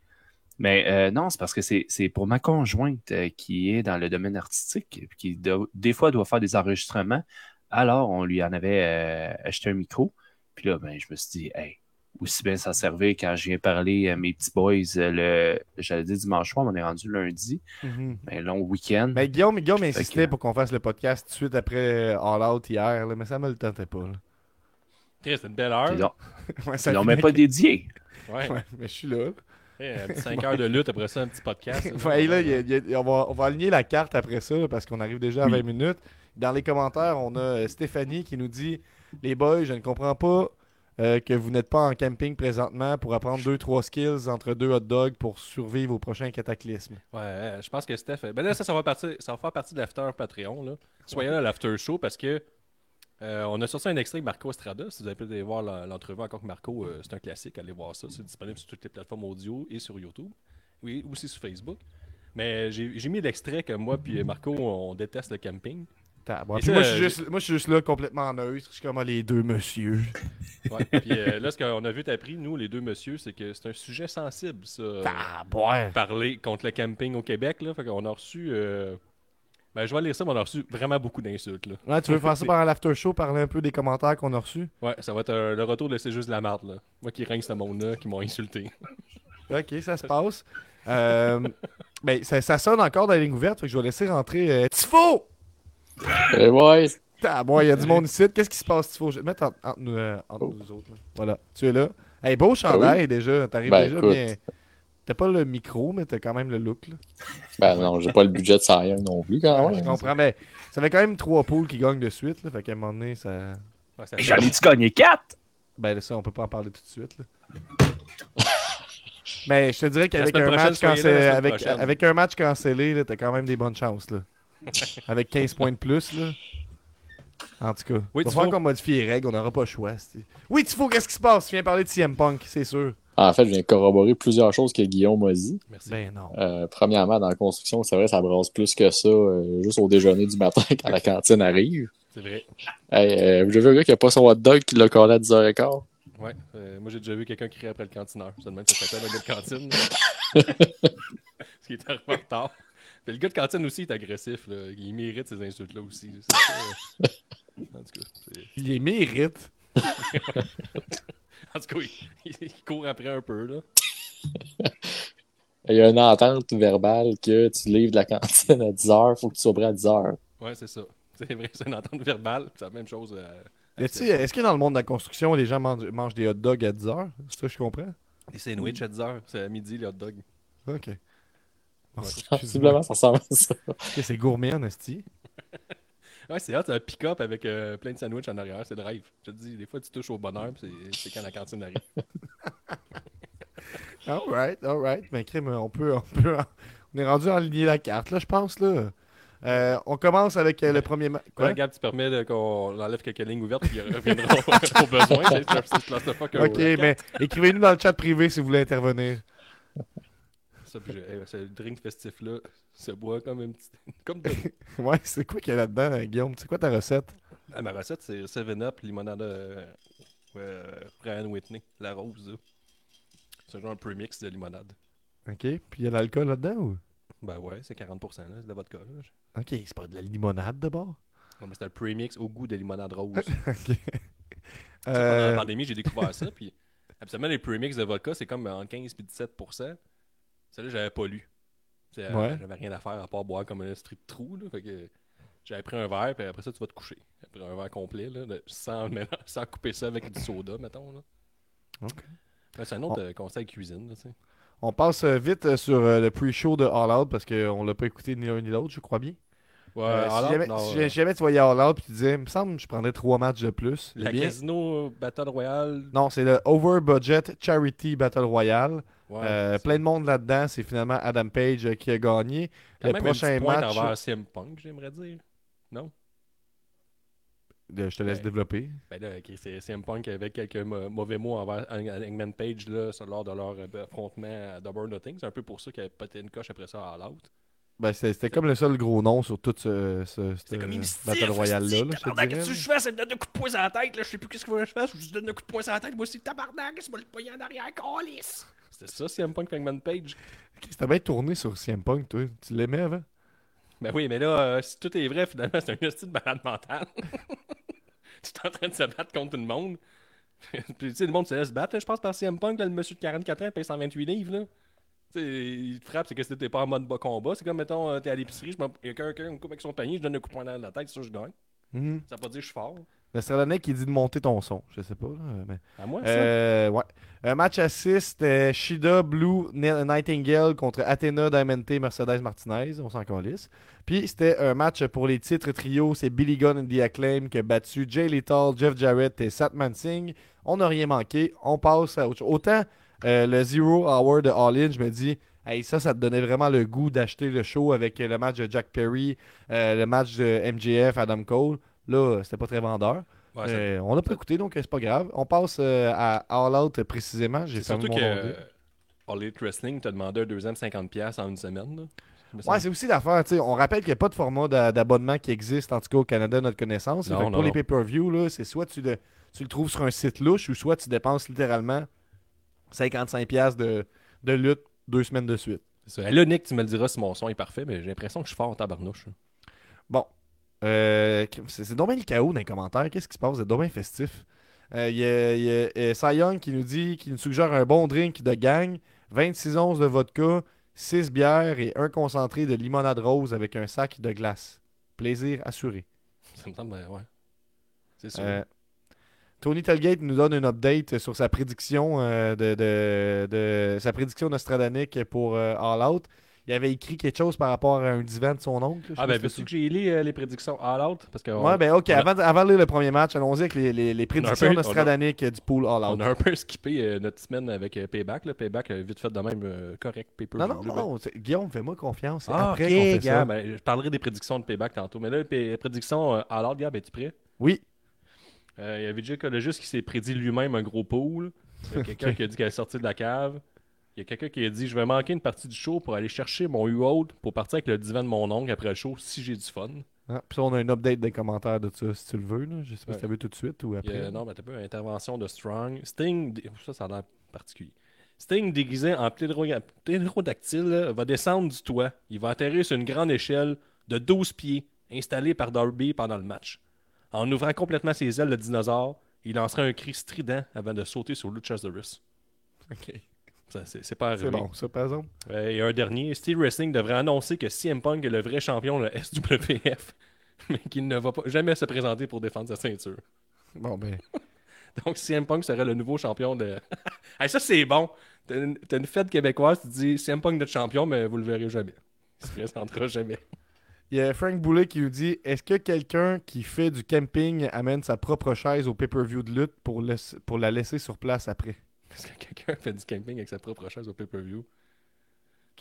Speaker 4: Mais euh, non, c'est parce que c'est pour ma conjointe euh, qui est dans le domaine artistique, qui des fois doit faire des enregistrements. Alors, on lui en avait euh, acheté un micro. Puis là, ben, je me suis dit, hey, aussi bien s'en servir quand je viens parler à mes petits boys, euh, le, j'allais dire dimanche soir, mais on est rendu lundi,
Speaker 1: Mhm.
Speaker 4: un long week-end.
Speaker 1: Mais Guillaume, Guillaume insistait
Speaker 4: que-
Speaker 1: pour qu'on fasse le podcast tout de suite après All Out hier, là, mais ça me le tentait pas.
Speaker 2: C'est une belle heure.
Speaker 4: Ils l'ont-
Speaker 1: Ouais, ça
Speaker 4: ils l'ont même pas dédié.
Speaker 2: Ouais.
Speaker 1: Ouais, mais je suis là.
Speaker 2: Eh, un 5 heures de lutte, après ça, un petit podcast.
Speaker 1: Ouais, là, il y a- il y a- on, va, on va aligner la carte après ça là, parce qu'on arrive déjà à
Speaker 4: Oui.
Speaker 1: 20 minutes. Dans les commentaires, on a euh, Stéphanie qui nous dit Les boys, je ne comprends pas euh, que vous n'êtes pas en camping présentement pour apprendre 2-3 skills entre deux hot dogs pour survivre au prochain cataclysme.
Speaker 2: Ouais, euh, je pense que Steph. Ben là, ça, va, ça va faire partie de l'after Patreon. Là. Soyez là à l'after show parce que euh, on a sorti un extrait de Marco Estrada. Si vous avez pu aller voir l'entrevue encore que Marco, euh, c'est un classique. Allez voir ça. C'est disponible sur toutes les plateformes audio et sur YouTube. Oui, aussi sur Facebook. Mais j'ai j'ai mis l'extrait que moi puis Marco, on déteste le camping.
Speaker 1: Moi, je suis
Speaker 2: euh,
Speaker 1: juste, moi, je suis juste là complètement neutre. Je suis comme ah, les deux monsieur.
Speaker 2: Ouais. puis euh, là, ce qu'on a vu, t'as appris, nous, les deux messieurs, c'est que c'est un sujet sensible, ça.
Speaker 1: Tabarouette.
Speaker 2: parler contre le camping au Québec. Là. Fait qu'on a reçu. euh, Ben, je vais lire ça, mais on a reçu vraiment beaucoup d'insultes. Là.
Speaker 1: Ouais, tu veux faire ça pendant l'after show, parler un peu des commentaires qu'on a reçus?
Speaker 2: Ouais, ça va être euh, le retour de C'est juste de la marde. Là. Moi qui règne ce monde-là, qui m'ont insulté.
Speaker 1: Ok, ça se passe. Euh, ben, ça, ça sonne encore dans la ligne ouverte, fait que je vais laisser rentrer euh, Tifo!
Speaker 5: Eh ouais,
Speaker 1: Ah, bon, il y a du monde ici. Qu'est-ce qui se passe, Tifo? Je vais te mettre entre, entre nous, euh, entre
Speaker 5: Oh.
Speaker 1: nous autres. là. Voilà, tu es là. Hey, beau chandail déjà. T'arrives
Speaker 5: Ben,
Speaker 1: déjà
Speaker 5: écoute.
Speaker 1: bien. T'as pas le micro, mais t'as quand même le look. Là.
Speaker 5: ben non, j'ai pas le budget de ça rien non plus quand
Speaker 1: Ouais,
Speaker 5: même.
Speaker 1: je comprends, mais ça fait quand même trois poules qui gagnent de suite. Là, fait qu'à un moment donné, ça.
Speaker 2: Ouais, ça-
Speaker 4: J'en ai-tu gagné 4?
Speaker 1: Ben, ça, on peut pas en parler tout de suite. Là. Mais je te dirais qu'avec un, match cancellé, avec, avec un match cancellé, là, t'as quand même des bonnes chances. Là. avec 15 points de plus. Là. En tout cas,
Speaker 2: Oui,
Speaker 1: il va
Speaker 2: Tifo.
Speaker 1: falloir qu'on modifie les règles, on n'aura pas le choix. c'est- Oui, Tifo, qu'est-ce qui se passe? Tu viens parler de CM Punk, c'est sûr.
Speaker 5: En fait, je viens corroborer plusieurs choses que Guillaume m'a dit.
Speaker 2: Merci.
Speaker 1: Ben non.
Speaker 5: Euh, premièrement, dans la construction, c'est vrai, ça brasse plus que ça, euh, juste au déjeuner du matin quand la cantine arrive.
Speaker 2: C'est vrai.
Speaker 5: Hey, euh, vous avez vu un gars qui a pas son hot dog qui l'a collé à 10h15?
Speaker 2: Ouais. euh, moi, j'ai déjà vu quelqu'un crier après le cantineur. Ça demande ça s'appelle le gars de cantine. Parce qu'il était arrivé en retard. Puis le gars de cantine aussi est agressif. Là. Il mérite ces insultes-là aussi. Euh. En tout cas,
Speaker 1: Il les mérite.
Speaker 2: en tout cas, il, il court après un peu. Là.
Speaker 5: Il y a une entente verbale que tu livres de la cantine à 10h, faut que tu sois prêt à 10h.
Speaker 2: Ouais, c'est ça. C'est vrai, c'est une entente verbale. C'est la même chose. euh,
Speaker 1: Y a-t-il- Est-ce que dans le monde de la construction, les gens mangent, mangent des hot dogs à 10 heures? C'est ça que je comprends?
Speaker 2: Les sandwichs à 10h. C'est à midi, les hot dogs.
Speaker 1: Ok. Bon,
Speaker 5: Sensiblement, ça ressemble à ça.
Speaker 1: Ok, C'est gourmet en esti.
Speaker 2: Ouais, c'est un pick-up avec euh, plein de sandwichs en arrière. C'est le rêve. Je te dis, des fois, tu touches au bonheur, puis c'est quand la cantine arrive.
Speaker 1: Alright, alright. Mais crime, on peut, on peut. On est rendu à aligner la carte, là, je pense, là. Euh, on commence avec euh, le premier match.
Speaker 2: Ouais, Gab, tu permets qu'on enlève quelques lignes ouvertes puis il reviendra au, besoin. C'est c'est clusterfuck,
Speaker 1: Ok, mais écrivez-nous dans le chat privé si vous voulez intervenir.
Speaker 2: Eh, ce drink festif-là se boit comme une petite. Comme de...
Speaker 1: Ouais, c'est quoi qu'il y a là-dedans, euh, Guillaume? C'est quoi ta recette?
Speaker 2: Ah, ma recette, c'est 7-Up, limonade euh, euh, Brian Whitney, la rose. C'est genre un premix de limonade.
Speaker 1: Ok, puis il y a de l'alcool là-dedans ou?
Speaker 2: Ben ouais, c'est 40%, là, c'est de la vodka. Là.
Speaker 1: Ok, c'est pas de la limonade d'abord?
Speaker 2: Non, mais c'est un premix au goût de limonade rose.
Speaker 1: ok.
Speaker 2: Pendant
Speaker 1: Euh,
Speaker 2: la pandémie, j'ai découvert ça. Puis, absolument, les premix de vodka, c'est comme entre 15 et 17 Celle-là, j'avais pas lu.
Speaker 1: Ouais.
Speaker 2: J'avais rien à faire à part boire comme un strip trou. Là, fait que j'avais pris un verre, puis après ça, tu vas te coucher. J'ai pris un verre complet, là, de- sans, couper ça avec du soda, mettons. Là.
Speaker 1: Ok.
Speaker 2: C'est un autre euh, conseil cuisine. Là,
Speaker 1: on passe euh, vite euh, sur euh, le pre-show de All Out parce qu'on l'a pas écouté ni l'un ni l'autre, je crois bien.
Speaker 2: Ouais,
Speaker 1: Euh, si,
Speaker 2: alors,
Speaker 1: jamais,
Speaker 2: non,
Speaker 1: si
Speaker 2: euh,
Speaker 1: jamais tu voyais All Out et tu disais, il me semble que je prendrais trois matchs de plus.
Speaker 2: la
Speaker 1: eh bien,
Speaker 2: Casino Battle Royale.
Speaker 1: Non, c'est le Over Budget Charity Battle Royale.
Speaker 2: Ouais,
Speaker 1: Euh, plein de monde là-dedans. C'est finalement Adam Page euh, qui a gagné.
Speaker 2: quand
Speaker 1: le
Speaker 2: même
Speaker 1: prochain
Speaker 2: petite pointe
Speaker 1: match-
Speaker 2: envers CM Punk, j'aimerais dire. Non?
Speaker 1: Je te laisse
Speaker 2: Ouais.
Speaker 1: développer.
Speaker 2: Ben là, c'est CM Punk avec quelques mauvais mots envers Hang- Hangman Page là, lors de leur euh, affrontement à Double Nothing. C'est un peu pour ça qu'il avait pété une coche après ça à All Out.
Speaker 1: Ben, c'était comme le seul gros nom sur tout ce, ce, ce
Speaker 2: comme
Speaker 1: Battle Royale-là. là,
Speaker 2: tabarnak, qu'est-ce que je fais? C'est me donner un coup de poing sur la tête, là. Je sais plus qu'est-ce que je fasse. Je lui donne un coup de poing sur la tête. Moi aussi, tabarnak, c'est moi le poignet en arrière, calice. C'était ça, CM Punk Hangman Page.
Speaker 1: C'était bien tourné sur CM Punk, toi. Tu l'aimais avant?
Speaker 2: Ben oui, mais là, euh, si tout est vrai, finalement, c'est un hostile de malade mental. tu es en train de se battre contre tout le monde. Puis, tu sais, le monde se laisse battre, je pense, par CM Punk, là, le monsieur de 44 ans paye 128 livres, là. Il te frappe, c'est que si t'es pas en mode bas combat. C'est comme, mettons, euh, t'es à l'épicerie, il y a quelqu'un qui me coupe avec son panier, je donne un coup de poing dans la tête, c'est sûr je gagne.
Speaker 1: Mhm.
Speaker 2: Ça veut pas dire que je suis fort.
Speaker 1: Le Stradonnet qui dit de monter ton son. Je sais pas. mais...
Speaker 2: À moi, ça?
Speaker 1: Euh, ouais. Un match à 6, c'était Shida Blue Ni- Nightingale contre Athena Diamante Mercedes Martinez. On s'en calisse. Puis c'était un match pour les titres trio. C'est Billy Gunn and The Acclaim qui a battu Jay Lethal, Jeff Jarrett et Satman Singh. On n'a rien manqué. On passe à autre chose. Autant euh, le Zero Hour de All In, je me dis. Hey, ça, ça te donnait vraiment le goût d'acheter le show avec le match de Jack Perry, euh, le match de MJF, Adam Cole. Là, c'était pas très vendeur.
Speaker 2: Ouais,
Speaker 1: Euh, on l'a pas écouté, donc euh, c'est pas grave. On passe euh, à All Out précisément. J'ai
Speaker 2: surtout que euh, All Elite Wrestling t'a demandé un deuxième 50$ en une semaine.
Speaker 1: Ouais, c'est aussi l'affaire. On rappelle qu'il n'y a pas de format d'a- d'abonnement qui existe, en tout cas au Canada, à notre connaissance.
Speaker 2: Non, non,
Speaker 1: pour les pay-per-view, c'est soit tu le, tu le trouves sur un site louche ou soit tu dépenses littéralement 55$ de, de lutte deux semaines de suite.
Speaker 2: C'est ça. Là, Nick, tu me le diras si mon son est parfait, mais j'ai l'impression que je suis fort en tabarnouche.
Speaker 1: Bon. Euh, c'est dommage le chaos dans les commentaires. Qu'est-ce qui se passe? C'est dommage festif. Euh, Il y a, il y a, euh, Cy Young qui nous dit, qui nous suggère un bon drink de gang, 26 onces de vodka, 6 bières et un concentré de limonade rose avec un sac de glace. Plaisir assuré.
Speaker 2: Ça me semble, ouais. C'est sûr.
Speaker 1: Euh, Tony Telgate nous donne une update sur sa prédiction euh, de, de- de- sa prédiction nostradanique pour euh, All Out. Il avait écrit quelque chose par rapport à un divan de son oncle.
Speaker 2: ah, ben, veux-tu que j'ai lu euh, les prédictions All Out? Parce que
Speaker 1: Ouais, ben ok,
Speaker 2: on a-
Speaker 1: avant, de- avant de lire le premier match, allons-y avec les, les, les prédictions nostradaniques du pool All Out.
Speaker 2: on a un peu skippé euh, notre semaine avec euh, Payback. Là. Payback, euh, vite fait de même, euh, correct. Paper
Speaker 1: Non, non, non, c'est- Guillaume, fais-moi confiance.
Speaker 2: Ah,
Speaker 1: après
Speaker 2: ok,
Speaker 1: qu'on fait
Speaker 2: gars,
Speaker 1: ça.
Speaker 2: ben, je parlerai des prédictions de Payback tantôt. Mais là, les prédictions euh, All Out, gars, ben, tu prêt?
Speaker 1: Oui,
Speaker 2: Euh, Il y a Vijay Collegis qui s'est prédit lui-même un gros pool. Quelqu'un qui a dit qu'elle est sortie de la cave. Il y a quelqu'un qui a dit Je vais manquer une partie du show pour aller chercher mon U-Hold pour partir avec le divan de mon oncle après le show si j'ai du fun.
Speaker 1: Ah, puis ça, on a un update des commentaires de ça, si tu le veux. Là. Je sais pas si tu veux tout de suite ou après.
Speaker 2: a- non, mais t'as pas intervention de Strong. Sting, dé- ça, ça a l'air particulier. Sting déguisé en ptéro- ptérodactyle va descendre du toit. Il va atterrir sur une grande échelle de 12 pieds installée par Darby pendant le match. En ouvrant complètement ses ailes de dinosaure, il lancera un cri strident avant de sauter sur Luchasaurus.
Speaker 1: Ok.
Speaker 2: C'est pas arrivé.
Speaker 1: C'est bon, ça, par exemple.
Speaker 2: Euh, et un dernier, Steel Wrestling devrait annoncer que CM Punk est le vrai champion de la SWF, mais qu'il ne va pas, jamais se présenter pour défendre sa ceinture.
Speaker 1: Bon, ben.
Speaker 2: Donc CM Punk serait le nouveau champion de. Hey, ça, c'est bon. T'as une, fête québécoise, tu dis CM Punk notre champion, mais vous le verrez jamais. Il se présentera jamais.
Speaker 1: Il y a Frank Boulet qui nous dit Est-ce que quelqu'un qui fait du camping amène sa propre chaise au pay-per-view de lutte pour, pour la laisser sur place après?
Speaker 2: Est-ce que quelqu'un fait du camping avec sa propre chaise au pay-per-view?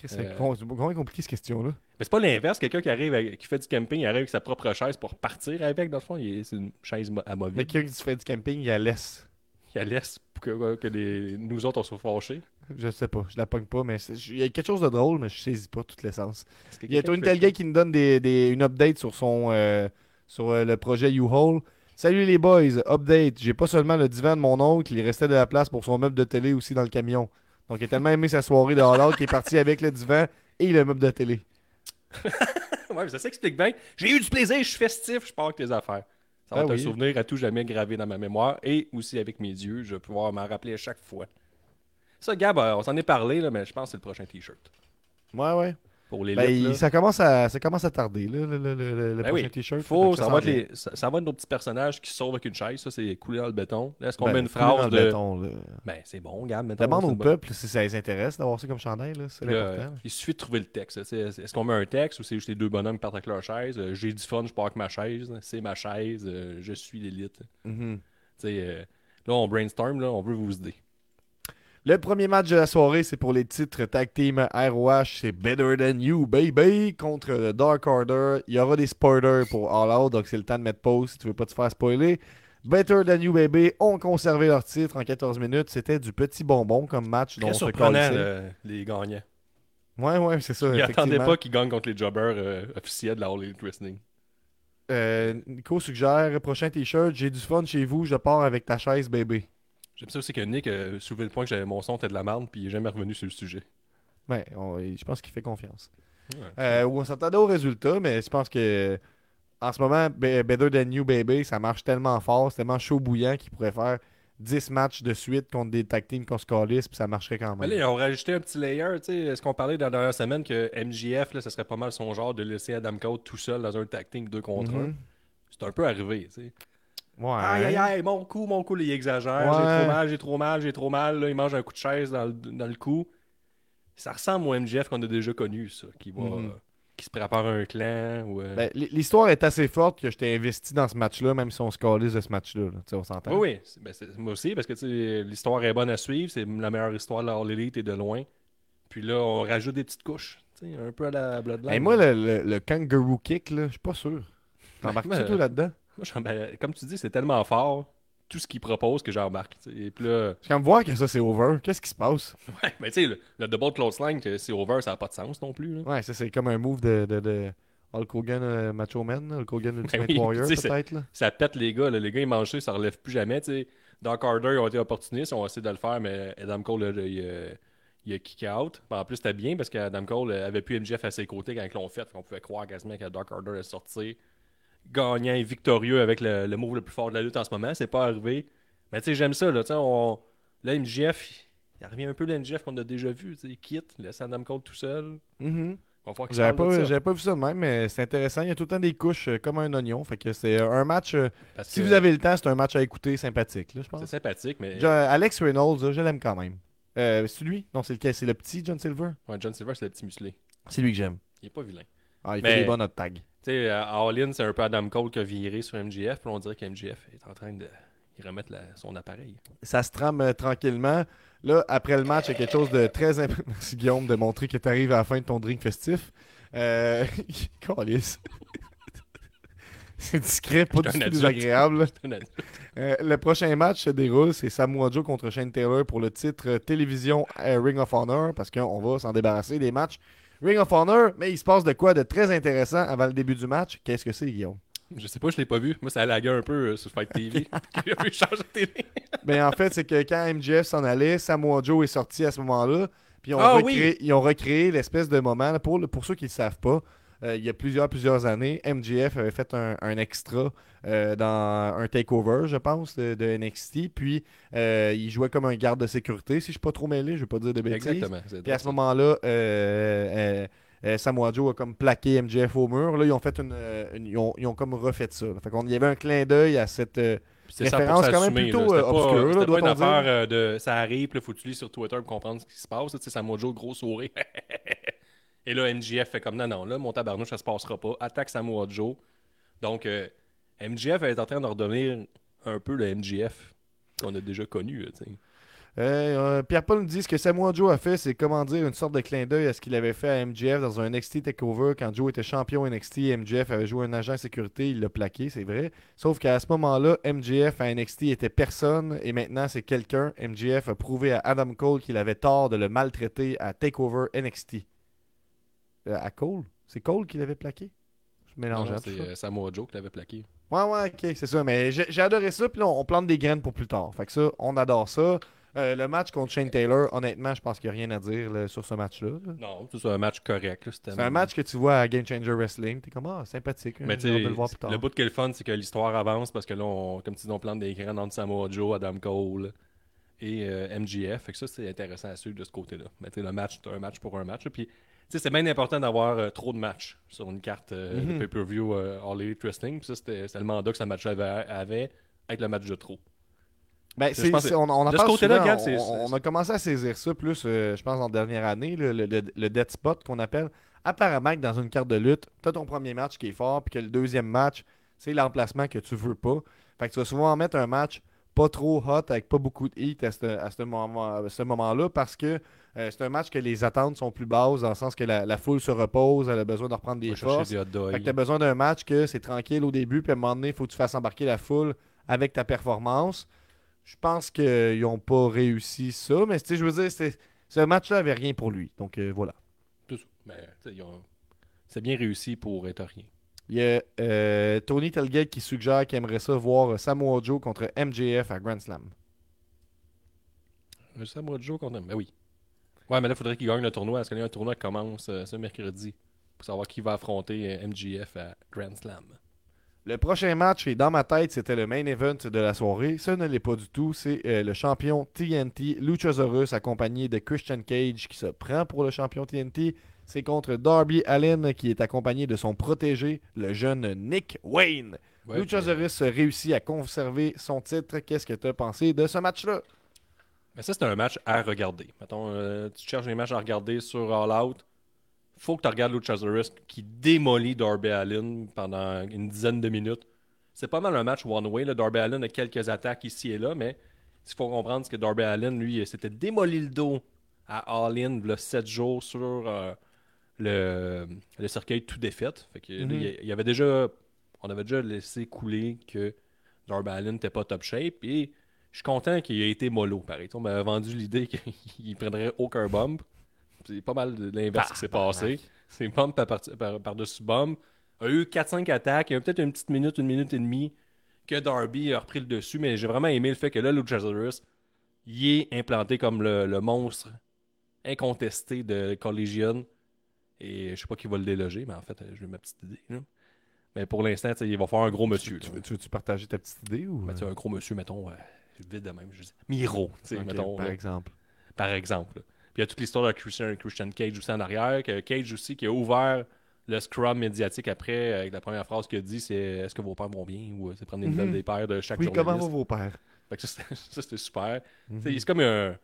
Speaker 1: C'est
Speaker 2: Euh.
Speaker 1: c'est vraiment compliqué cette question-là.
Speaker 2: Mais c'est pas l'inverse. Quelqu'un qui arrive avec- qui fait du camping, il arrive avec sa propre chaise pour partir avec, dans le fond. C'est une chaise
Speaker 1: Mais
Speaker 2: amovible.
Speaker 1: quelqu'un qui fait du camping, il la laisse.
Speaker 2: Il la laisse pour que, que les- nous autres, on soit fâchés.
Speaker 1: Je sais pas, je la pogne pas, mais il y a quelque chose de drôle, mais je saisis pas toute l'essence. Il y a Tony Telgate qui nous donne des, des- une update sur son euh, sur euh, le projet U-Haul. Salut les boys, update. J'ai pas seulement le divan de mon oncle, il restait de la place pour son meuble de télé aussi dans le camion. Donc il a tellement aimé sa soirée de Out qu'il est parti avec le divan et le meuble de télé.
Speaker 2: Ouais, mais ça s'explique bien. J'ai eu du plaisir, je suis festif, je pars avec tes affaires. Ça va
Speaker 1: Ah
Speaker 2: être un souvenir à tout jamais gravé dans ma mémoire et aussi avec mes yeux. Je vais pouvoir m'en rappeler à chaque fois. Ça, Gab, euh, on s'en est parlé, là, mais je pense que c'est le prochain t-shirt.
Speaker 1: Ouais, ouais.
Speaker 2: Pour les
Speaker 1: Ben,
Speaker 2: lettres,
Speaker 1: ça, commence à, ça commence à tarder, là, le, le, le- le
Speaker 2: Ben
Speaker 1: prochain
Speaker 2: oui.
Speaker 1: t-shirt.
Speaker 2: Faut, ça,
Speaker 1: s'en
Speaker 2: va les- ça, ça va être nos petits personnages qui sauvent avec une chaise. Ça, c'est coulé dans le béton. Est-ce qu'on
Speaker 1: Ben,
Speaker 2: met une
Speaker 1: couler dans
Speaker 2: phrase
Speaker 1: le
Speaker 2: de.
Speaker 1: béton, là.
Speaker 2: Ben, c'est bon, mettons,
Speaker 1: Demande au peuple si ça les intéresse d'avoir ça comme chandail. là, C'est
Speaker 2: il suffit de trouver le texte. Est-ce qu'on met un texte ou c'est juste les deux bonhommes qui partent avec leur chaise? Euh, J'ai du fun, je pars avec ma chaise. C'est ma chaise, euh, je suis l'élite.
Speaker 1: Mhm.
Speaker 2: Tu sais, euh, là, on brainstorm, là, on veut vous aider.
Speaker 1: Le premier match de la soirée, c'est pour les titres Tag Team ROH. C'est Better Than You, baby, contre le Dark Order. Il y aura des spoilers pour All Out, donc c'est le temps de mettre pause si tu veux pas te faire spoiler. Better Than You, baby, ont conservé leur titre en 14 minutes. C'était du petit bonbon comme match. dont
Speaker 2: Très
Speaker 1: on se
Speaker 2: surprenant, là, les gagnants.
Speaker 1: Ouais, ouais, c'est ça.
Speaker 2: Ils n'attendaient pas qu'ils gagnent contre les jobbers euh, officiels de la All Elite Wrestling.
Speaker 1: Euh, Nico suggère prochain t-shirt. J'ai du fun chez vous, je pars avec ta chaise, bébé.
Speaker 2: J'aime ça aussi que Nick a soulevé le point que j'avais- mon son était de la merde, puis il est jamais revenu sur le sujet.
Speaker 1: Ouais, on- je pense qu'il fait confiance.
Speaker 2: Ouais.
Speaker 1: Euh, on s'attendait au résultat, mais je pense que en ce moment, Be- Better Than You Baby, ça marche tellement fort, c'est tellement chaud bouillant qu'il pourrait faire 10 matchs de suite contre des tag teams qu'on se calisse, puis ça marcherait quand
Speaker 2: Mais
Speaker 1: même.
Speaker 2: là, ils ont rajouté un petit layer. tu sais. Est-ce qu'on parlait dans la dernière semaine que MJF, là, ça serait pas mal son genre de laisser Adam Cole tout seul dans un tag team 2 contre 1
Speaker 1: Mhm.
Speaker 2: C'est un peu arrivé. tu sais.
Speaker 1: Ouais.
Speaker 2: Aïe, aïe, aïe, mon cou, mon cou, là, il exagère. J'ai trop mal, j'ai trop mal, j'ai trop mal. Là, il mange un coup de chaise dans le, dans le cou. Ça ressemble au MJF qu'on a déjà connu, ça. Qui, va,
Speaker 1: Mhm.
Speaker 2: euh, qui se prépare un clan. Ou, euh,
Speaker 1: Ben, L'histoire est assez forte que j'étais investi dans ce match-là, même si on se de ce match-là. là. On s'entend.
Speaker 2: Oui, oui. Ben, moi aussi, parce que l'histoire est bonne à suivre. C'est la meilleure histoire de la All Elite et de loin. Puis là, on rajoute des petites couches. Un peu à la Bloodline.
Speaker 1: Hey, moi, le, le- le kangaroo kick, là, je suis pas sûr. T'embarques-tu toi là-dedans?
Speaker 2: Moi, ben, comme tu dis, c'est tellement fort. Tout ce qu'il propose que j'embarque. Et puis là,
Speaker 1: Je me voir que ça, c'est over. Qu'est-ce qui se passe?
Speaker 2: ouais, mais tu sais, le, le double clothesline, que c'est over, ça n'a pas de sens non plus. là.
Speaker 1: Ouais, ça, c'est comme un move de, de, de Hulk Hogan euh, Macho Man, Hulk Hogan Ultimate
Speaker 2: oui,
Speaker 1: Warrior, peut-être.
Speaker 2: Ça pète les gars. là. Les gars, ils mangent ça, ça relève plus jamais. sais. Dark Order, ils ont été opportunistes. Ils ont essayé de le faire, mais Adam Cole, là, il, euh, il a kick out. En plus, c'était bien parce qu'Adam Cole avait plus MJF à ses côtés quand ils l'ont fait. On pouvait croire quasiment que Dark Order est sorti gagnant et victorieux avec le, le move le plus fort de la lutte en ce moment. C'est pas arrivé. Mais tu sais, j'aime ça. Là, on... là MJF, il revient un peu le MJF qu'on a déjà vu. Il quitte, laisse Adam Cole tout seul. Qu'il
Speaker 1: J'avais pas, vu ça de même, mais c'est intéressant. Il y a tout le temps des couches euh, comme un oignon. Fait que c'est euh, un match. euh, si
Speaker 2: que
Speaker 1: vous avez le temps, c'est un match à écouter sympathique, là, je pense.
Speaker 2: C'est sympathique, mais
Speaker 1: Je- Alex Reynolds, je l'aime quand même. C'est lui? Non, c'est lequel? C'est le petit John Silver?
Speaker 2: Ouais, John Silver, c'est le petit musclé.
Speaker 1: C'est lui que j'aime.
Speaker 2: Il est pas vilain.
Speaker 1: Ah, il
Speaker 2: Mais-
Speaker 1: fait des bonnes hot tags.
Speaker 2: Tu sais, euh, All In, c'est un peu Adam Cole qui a viré sur MJF, puis on dirait que MJF est en train de remettre la- son appareil.
Speaker 1: Ça se trame euh, tranquillement. Là, après le match, il y a quelque chose de très important. Merci Guillaume de montrer que tu arrives à la fin de ton drink festif. Euh... C'est discret, pas du tout désagréable. Euh, le prochain match se déroule, c'est Samoa Joe contre Shane Taylor pour le titre euh, télévision Ring of Honor, parce qu'on va s'en débarrasser des matchs Ring of Honor, mais il se passe de quoi de très intéressant avant le début du match? Qu'est-ce que c'est, Guillaume?
Speaker 2: Je sais pas, je l'ai pas vu. Moi, ça a lagué un peu euh, sur Fight TV. J'ai vu changer de télé.
Speaker 1: Ben, en fait, c'est que quand MJF s'en allait, Samoa Joe est sorti à ce moment-là. Puis ils ont,
Speaker 2: Ah
Speaker 1: recréé, ils ont recréé l'espèce de moment. là, pour, pour ceux qui ne le savent pas, il y a plusieurs, plusieurs années, MJF avait fait un, un extra euh, dans un takeover, je pense, de, de NXT. Puis euh, il jouait comme un garde de sécurité, si je ne suis pas trop mêlé, je ne vais pas dire de bêtises.
Speaker 2: Exactement.
Speaker 1: Puis à ce moment-là, euh, euh, euh, Samoa Joe a comme plaqué MJF au mur. Là, ils ont fait une, euh, une- ils, ont, ils ont comme refait ça. Fait qu'on il y avait un clin d'œil à cette. euh, référence
Speaker 2: 100%
Speaker 1: quand même plutôt,
Speaker 2: là. C'était
Speaker 1: euh,
Speaker 2: pas-
Speaker 1: obscure, là,
Speaker 2: pas une affaire euh, de ça arrive, puis faut que tu lis sur Twitter pour comprendre ce qui se passe. Samoa Joe, gros sourire. Et là, MJF fait comme non, non, là, mon tabarnouche, ça se passera pas. Attaque Samoa Joe. Donc, euh, MJF est en train de redevenir un peu le MJF qu'on a déjà connu.
Speaker 1: Euh, euh, Pierre-Paul nous dit ce que Samoa Joe a fait, c'est comment dire une sorte de clin d'œil à ce qu'il avait fait à MJF dans un NXT Takeover quand Joe était champion NXT. MJF avait joué un agent de sécurité, il l'a plaqué, c'est vrai. Sauf qu'à ce moment-là, MJF à NXT était personne et maintenant c'est quelqu'un. MJF a prouvé à Adam Cole qu'il avait tort de le maltraiter à Takeover NXT. Euh, à Cole C'est Cole qui l'avait plaqué? Je mélange
Speaker 2: c'est euh, Samoa Joe qui l'avait plaqué.
Speaker 1: Ouais, ouais, ok, c'est ça. Mais j'ai adoré ça. Puis là, on, on plante des graines pour plus tard. Fait que ça, on adore ça. Euh, le match contre Shane Taylor, honnêtement, je pense qu'il n'y a rien à dire là, sur ce match-là. là.
Speaker 2: Non, c'est un match correct.
Speaker 1: C'est un match que tu vois à Game Changer Wrestling. T'es comme, ah, sympathique. hein,
Speaker 2: Mais tu
Speaker 1: de le voir plus tard.
Speaker 2: le bout qui est le fun, c'est que l'histoire avance parce que là, on, comme tu dis, on plante des graines entre Samoa Joe, Adam Cole et euh, MJF. Fait que ça, c'est intéressant à suivre de ce côté-là. Mais tu le match, c'est un match pour un match. Puis, c'est bien important d'avoir euh, trop de matchs sur une carte euh,
Speaker 1: Mhm.
Speaker 2: de pay-per-view euh, All Elite Wrestling. Puis ça, c'était le mandat que ce match avait, avec le match de trop.
Speaker 1: Ben, on, on en
Speaker 2: de
Speaker 1: parle souvent, on, on- a commencé à saisir ça plus, je pense, en dernière année, le, le, le- le dead spot qu'on appelle. Apparemment que dans une carte de lutte, tu as ton premier match qui est fort, puis que le deuxième match, c'est l'emplacement que tu veux pas. Fait que tu vas souvent mettre un match pas trop hot, avec pas beaucoup de heat à ce, à ce moment, à ce moment-là, parce que euh, c'est un match que les attentes sont plus basses, dans le sens que la, la foule se repose, elle a besoin de reprendre des
Speaker 2: dogs.
Speaker 1: Fait que tu as besoin d'un match que c'est tranquille au début, puis à un moment donné, il faut que tu fasses embarquer la foule avec ta performance. Je pense qu'ils n'ont pas réussi ça, mais je veux dire, c'est- ce match-là avait rien pour lui. Donc euh, voilà.
Speaker 2: Ont- c'est bien réussi pour être rien.
Speaker 1: Il y a euh, Tony Telgate qui suggère qu'il aimerait ça voir Samoa Joe contre MJF à Grand Slam.
Speaker 2: Samoa Joe qu'on aime. Ben oui. Ouais, mais là, il faudrait qu'il gagne le tournoi. Parce qu'il y a un tournoi qui commence euh, ce mercredi. Pour savoir qui va affronter euh, MJF à Grand Slam?
Speaker 1: Le prochain match, et dans ma tête, c'était le main event de la soirée. Ce ne l'est pas du tout. C'est euh, le champion TNT, Luchasaurus, accompagné de Christian Cage, qui se prend pour le champion TNT. C'est contre Darby Allin, qui est accompagné de son protégé, le jeune Nick Wayne.
Speaker 2: Ouais,
Speaker 1: Luchasaurus réussit à conserver son titre. Qu'est-ce que tu as pensé de ce match-là?
Speaker 2: Mais ça, c'est un match à regarder. Mettons, euh, tu cherches des matchs à regarder sur All Out. Faut que tu regardes Luchasaurus qui démolit Darby Allin pendant une dizaine de minutes. C'est pas mal un match one-way. Darby Allin a quelques attaques ici et là, mais ce qu'il faut comprendre, c'est que Darby Allin, lui, s'était démoli le dos à All-In le 7 jours sur euh, le, le cercueil tout défaite. Fait que,
Speaker 1: Mhm.
Speaker 2: il il avait déjà, on avait déjà laissé couler que Darby Allin n'était pas top shape. Et je suis content qu'il ait été mollo, pareil. On m'avait vendu l'idée qu'il prendrait aucun bump. C'est pas mal de l'inverse qui s'est passé. C'est bump par- par- par- par-dessus bump. A eu 4-5 attaques. Il y a eu peut-être une petite minute, une minute et demie que Darby a repris le dessus. Mais j'ai vraiment aimé le fait que là, Luchasaurus, il est implanté comme le, le monstre incontesté de Collision. Et je sais pas qui va le déloger, mais en fait, j'ai ma petite idée. là. Mais pour l'instant, il va faire un gros monsieur.
Speaker 1: Tu, veux- veux-tu partager ta petite idée ou.
Speaker 2: Ben, tu sais, un gros monsieur, mettons, euh, vite de même. Je dis, Miro, tu sais,
Speaker 1: Ok,
Speaker 2: mettons,
Speaker 1: par
Speaker 2: là,
Speaker 1: exemple.
Speaker 2: par exemple. Puis il y a toute l'histoire de Christian, Christian Cage aussi en arrière. Que Cage aussi qui a ouvert le scrum médiatique après, avec la première phrase qu'il a dit, c'est Est-ce que vos pères vont bien ou euh, c'est prendre des nouvelles
Speaker 1: Mhm.
Speaker 2: des pères de chaque
Speaker 1: Oui, comment vont vos pères?
Speaker 2: Fait que ça, c'était- super.
Speaker 1: Mhm.
Speaker 2: C'est comme un,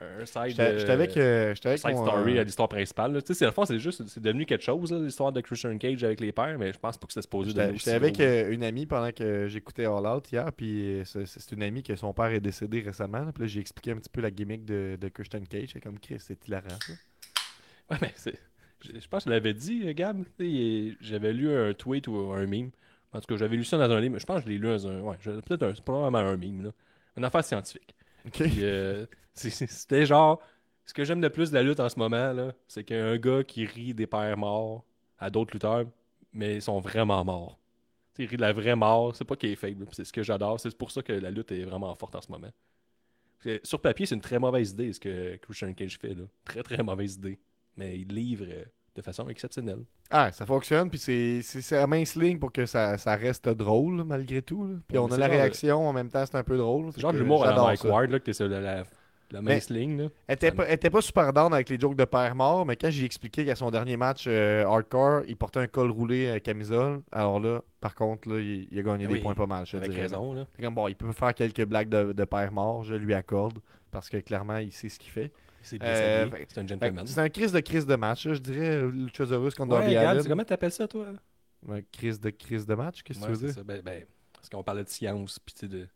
Speaker 2: un side,
Speaker 1: J'étais j'étais avec, euh, j'étais avec
Speaker 2: side
Speaker 1: mon,
Speaker 2: story à l'histoire principale. Tu sais, c'est- juste c'est devenu quelque chose, l'histoire de Christian Cage avec les pères, mais je pense pas que c'était supposé devenir
Speaker 1: j'étais avec
Speaker 2: gros.
Speaker 1: euh, une amie pendant que j'écoutais All Out hier, puis euh, c'est une amie que son père est décédé récemment. là, Puis là, j'ai expliqué un petit peu la gimmick de, de Christian Cage. C'est comme Chris, c'est hilarant. ça.
Speaker 2: Ouais, mais c'est. Je, je pense que je l'avais dit, euh, Gab. J'avais lu un tweet ou un meme. En tout cas, j'avais lu ça dans un livre. Je pense que je l'ai lu dans un. Ouais, peut-être un- probablement un meme, là. Une affaire scientifique. Euh, C'était genre. Ce que j'aime le plus de la lutte en ce moment, c'est qu'il y a un gars qui rit des pères morts à d'autres lutteurs, mais ils sont vraiment morts. Tu sais, il rit de la vraie mort, c'est pas qu'il est puis c'est ce que j'adore. C'est pour ça que la lutte est vraiment forte en ce moment. Sur papier, c'est une très mauvaise idée ce que Christian Cage fait. Là. Très très mauvaise idée. Mais il livre euh, de façon exceptionnelle.
Speaker 1: Ah, ça fonctionne, puis c'est à mince ligne pour que ça, ça reste drôle, malgré tout. là. Puis
Speaker 2: Ouais,
Speaker 1: on a la
Speaker 2: genre,
Speaker 1: réaction, en même temps, c'est un peu drôle.
Speaker 2: C'est genre l'humour à la Mike. Ward, là, que t'es sur la, la, la mince ligne. Là.
Speaker 1: Elle était, pas, elle était pas super down avec les jokes de père mort, mais quand j'ai expliqué qu'à son dernier match euh, hardcore, il portait un col roulé à camisole, alors là, par contre, là, il, il a gagné
Speaker 2: Ah
Speaker 1: des points pas mal, je
Speaker 2: Avec
Speaker 1: dirais.
Speaker 2: raison. Là.
Speaker 1: Comme, bon, il peut faire quelques blagues de, de père mort, je lui accorde, parce que clairement, il sait ce qu'il fait.
Speaker 2: C'est
Speaker 1: Euh,
Speaker 2: C'est un gentleman.
Speaker 1: C'est un crise de crise de match, là, je dirais, Luchasaurus contre
Speaker 2: Ouais, c'est comment t'appelles ça, toi?
Speaker 1: Un crise de crise de match, qu'est-ce que
Speaker 2: Ouais,
Speaker 1: tu veux dire?
Speaker 2: ça. Ben, ben, parce qu'on parlait de science, puis tu sais, de...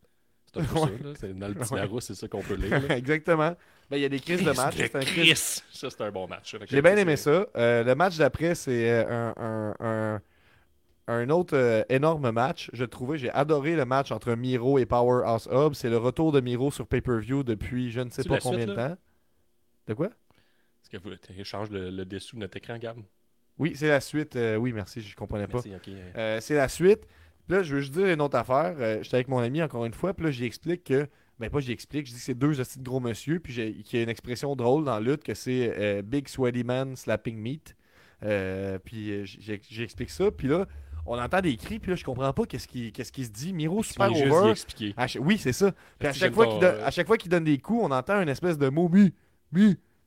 Speaker 2: C'est un peu ça, là. C'est dans le petit
Speaker 1: Ouais.
Speaker 2: Larousse, c'est ça qu'on peut lire.
Speaker 1: Exactement. Ben, il y a des crises de match.
Speaker 2: de
Speaker 1: c'est un crise-!
Speaker 2: Ça, c'est un bon match.
Speaker 1: J'ai bien aimé ça. Euh, le match d'après, c'est euh, un, un, un, un autre euh, énorme match. Je trouvais, j'ai adoré le match entre Miro et Powerhouse Hub. C'est le retour de Miro sur pay-per-view depuis je ne sais pas combien
Speaker 2: suite,
Speaker 1: de temps. De quoi?
Speaker 2: Est-ce que vous échange le, le dessous de notre écran, Gab?
Speaker 1: Oui, c'est la suite. Euh, oui, merci, je comprenais pas. Euh, c'est la suite. Puis là, je veux juste dire une autre affaire. Euh, J'étais avec mon ami encore une fois, puis là, j'explique que. Ben, pas j'explique, je dis que c'est deux hosties de gros monsieur, puis j'ai- qu'il y a une expression drôle dans la lutte que c'est Big Sweaty Man Slapping Meat. Puis j'explique ça, puis là, on entend des cris, puis là, je comprends pas qu'est-ce qui, qu'est-ce qui se dit. Miro, super
Speaker 2: juste
Speaker 1: over.
Speaker 2: expliquer?
Speaker 1: Oui, c'est ça. Puis à chaque, fois qu'il donne,
Speaker 2: euh,
Speaker 1: à chaque fois qu'il donne des coups, on entend une espèce de mot